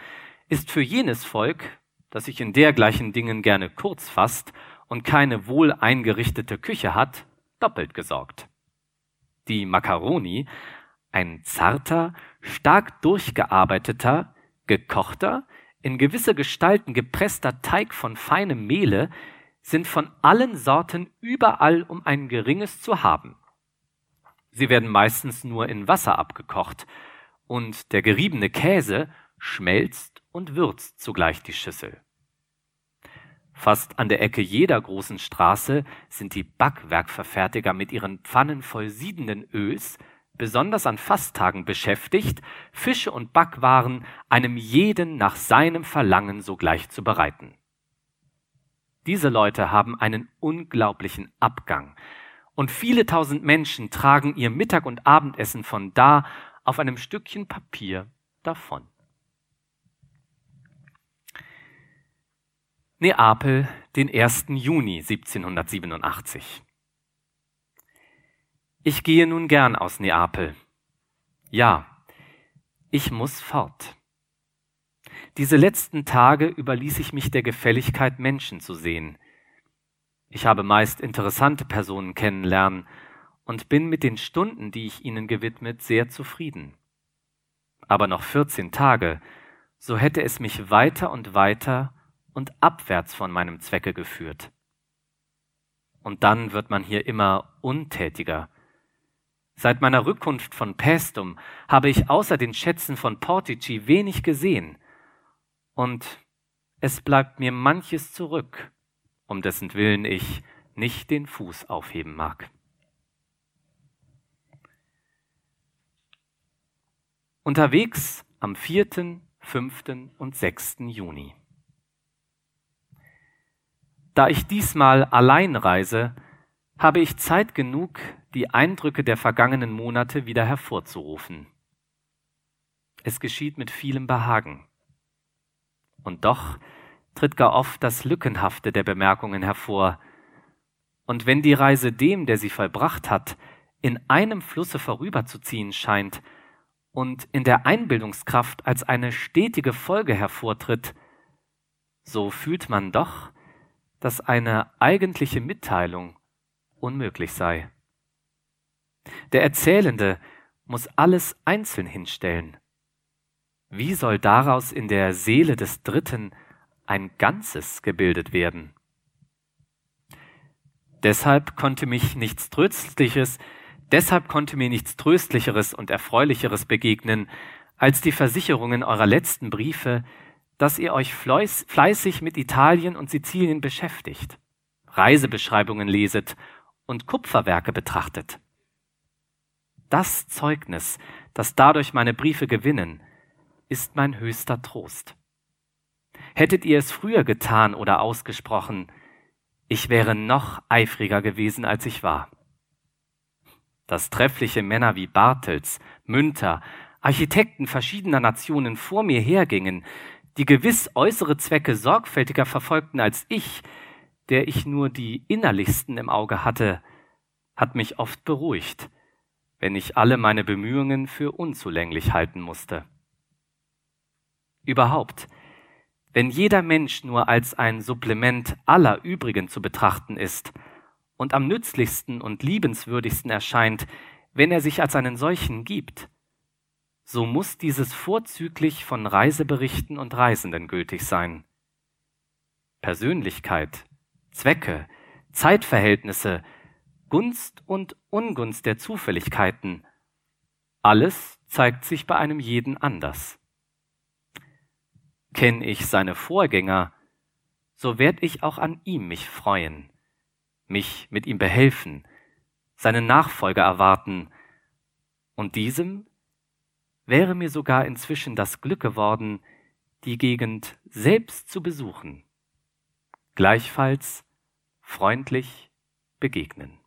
ist für jenes Volk, das sich in dergleichen Dingen gerne kurz fasst und keine wohl eingerichtete Küche hat, doppelt gesorgt. Die Macaroni ein zarter, stark durchgearbeiteter, gekochter, in gewisse Gestalten gepresster Teig von feinem Mehle sind von allen Sorten überall um ein geringes zu haben. Sie werden meistens nur in Wasser abgekocht und der geriebene Käse schmelzt und würzt zugleich die Schüssel. Fast an der Ecke jeder großen Straße sind die Backwerkverfertiger mit ihren Pfannen voll siedenden Öls besonders an Fasttagen beschäftigt, Fische und Backwaren einem jeden nach seinem Verlangen sogleich zu bereiten. Diese Leute haben einen unglaublichen Abgang, und viele tausend Menschen tragen ihr Mittag- und Abendessen von da auf einem Stückchen Papier davon. Neapel, den 1. Juni 1787. Ich gehe nun gern aus Neapel. Ja, ich muss fort. Diese letzten Tage überließ ich mich der Gefälligkeit, Menschen zu sehen. Ich habe meist interessante Personen kennenlernen und bin mit den Stunden, die ich ihnen gewidmet, sehr zufrieden. Aber noch vierzehn Tage, so hätte es mich weiter und weiter und abwärts von meinem Zwecke geführt. Und dann wird man hier immer untätiger, Seit meiner Rückkunft von Pestum habe ich außer den Schätzen von Portici wenig gesehen, und es bleibt mir manches zurück, um dessen Willen ich nicht den Fuß aufheben mag. Unterwegs am 4., 5. und 6. Juni. Da ich diesmal allein reise, habe ich Zeit genug, die Eindrücke der vergangenen Monate wieder hervorzurufen. es geschieht mit vielem Behagen. Und doch tritt gar oft das Lückenhafte der Bemerkungen hervor. Und wenn die Reise dem, der sie vollbracht hat, in einem Flusse vorüberzuziehen scheint und in der Einbildungskraft als eine stetige Folge hervortritt, so fühlt man doch, dass eine eigentliche Mitteilung unmöglich sei. Der Erzählende muss alles einzeln hinstellen. Wie soll daraus in der Seele des Dritten ein Ganzes gebildet werden? Deshalb konnte mich nichts Tröstliches, deshalb konnte mir nichts Tröstlicheres und Erfreulicheres begegnen, als die Versicherungen eurer letzten Briefe, dass ihr euch fleißig mit Italien und Sizilien beschäftigt, Reisebeschreibungen leset und Kupferwerke betrachtet. Das Zeugnis, das dadurch meine Briefe gewinnen, ist mein höchster Trost. Hättet ihr es früher getan oder ausgesprochen, ich wäre noch eifriger gewesen, als ich war. Dass treffliche Männer wie Bartels, Münter, Architekten verschiedener Nationen vor mir hergingen, die gewiss äußere Zwecke sorgfältiger verfolgten als ich, der ich nur die innerlichsten im Auge hatte, hat mich oft beruhigt, wenn ich alle meine Bemühungen für unzulänglich halten musste. Überhaupt, wenn jeder Mensch nur als ein Supplement aller übrigen zu betrachten ist und am nützlichsten und liebenswürdigsten erscheint, wenn er sich als einen solchen gibt, so muss dieses vorzüglich von Reiseberichten und Reisenden gültig sein. Persönlichkeit, Zwecke, Zeitverhältnisse, Gunst und Ungunst der Zufälligkeiten, alles zeigt sich bei einem jeden anders. Kenn ich seine Vorgänger, so werd ich auch an ihm mich freuen, mich mit ihm behelfen, seinen Nachfolger erwarten, und diesem wäre mir sogar inzwischen das Glück geworden, die Gegend selbst zu besuchen, gleichfalls freundlich begegnen.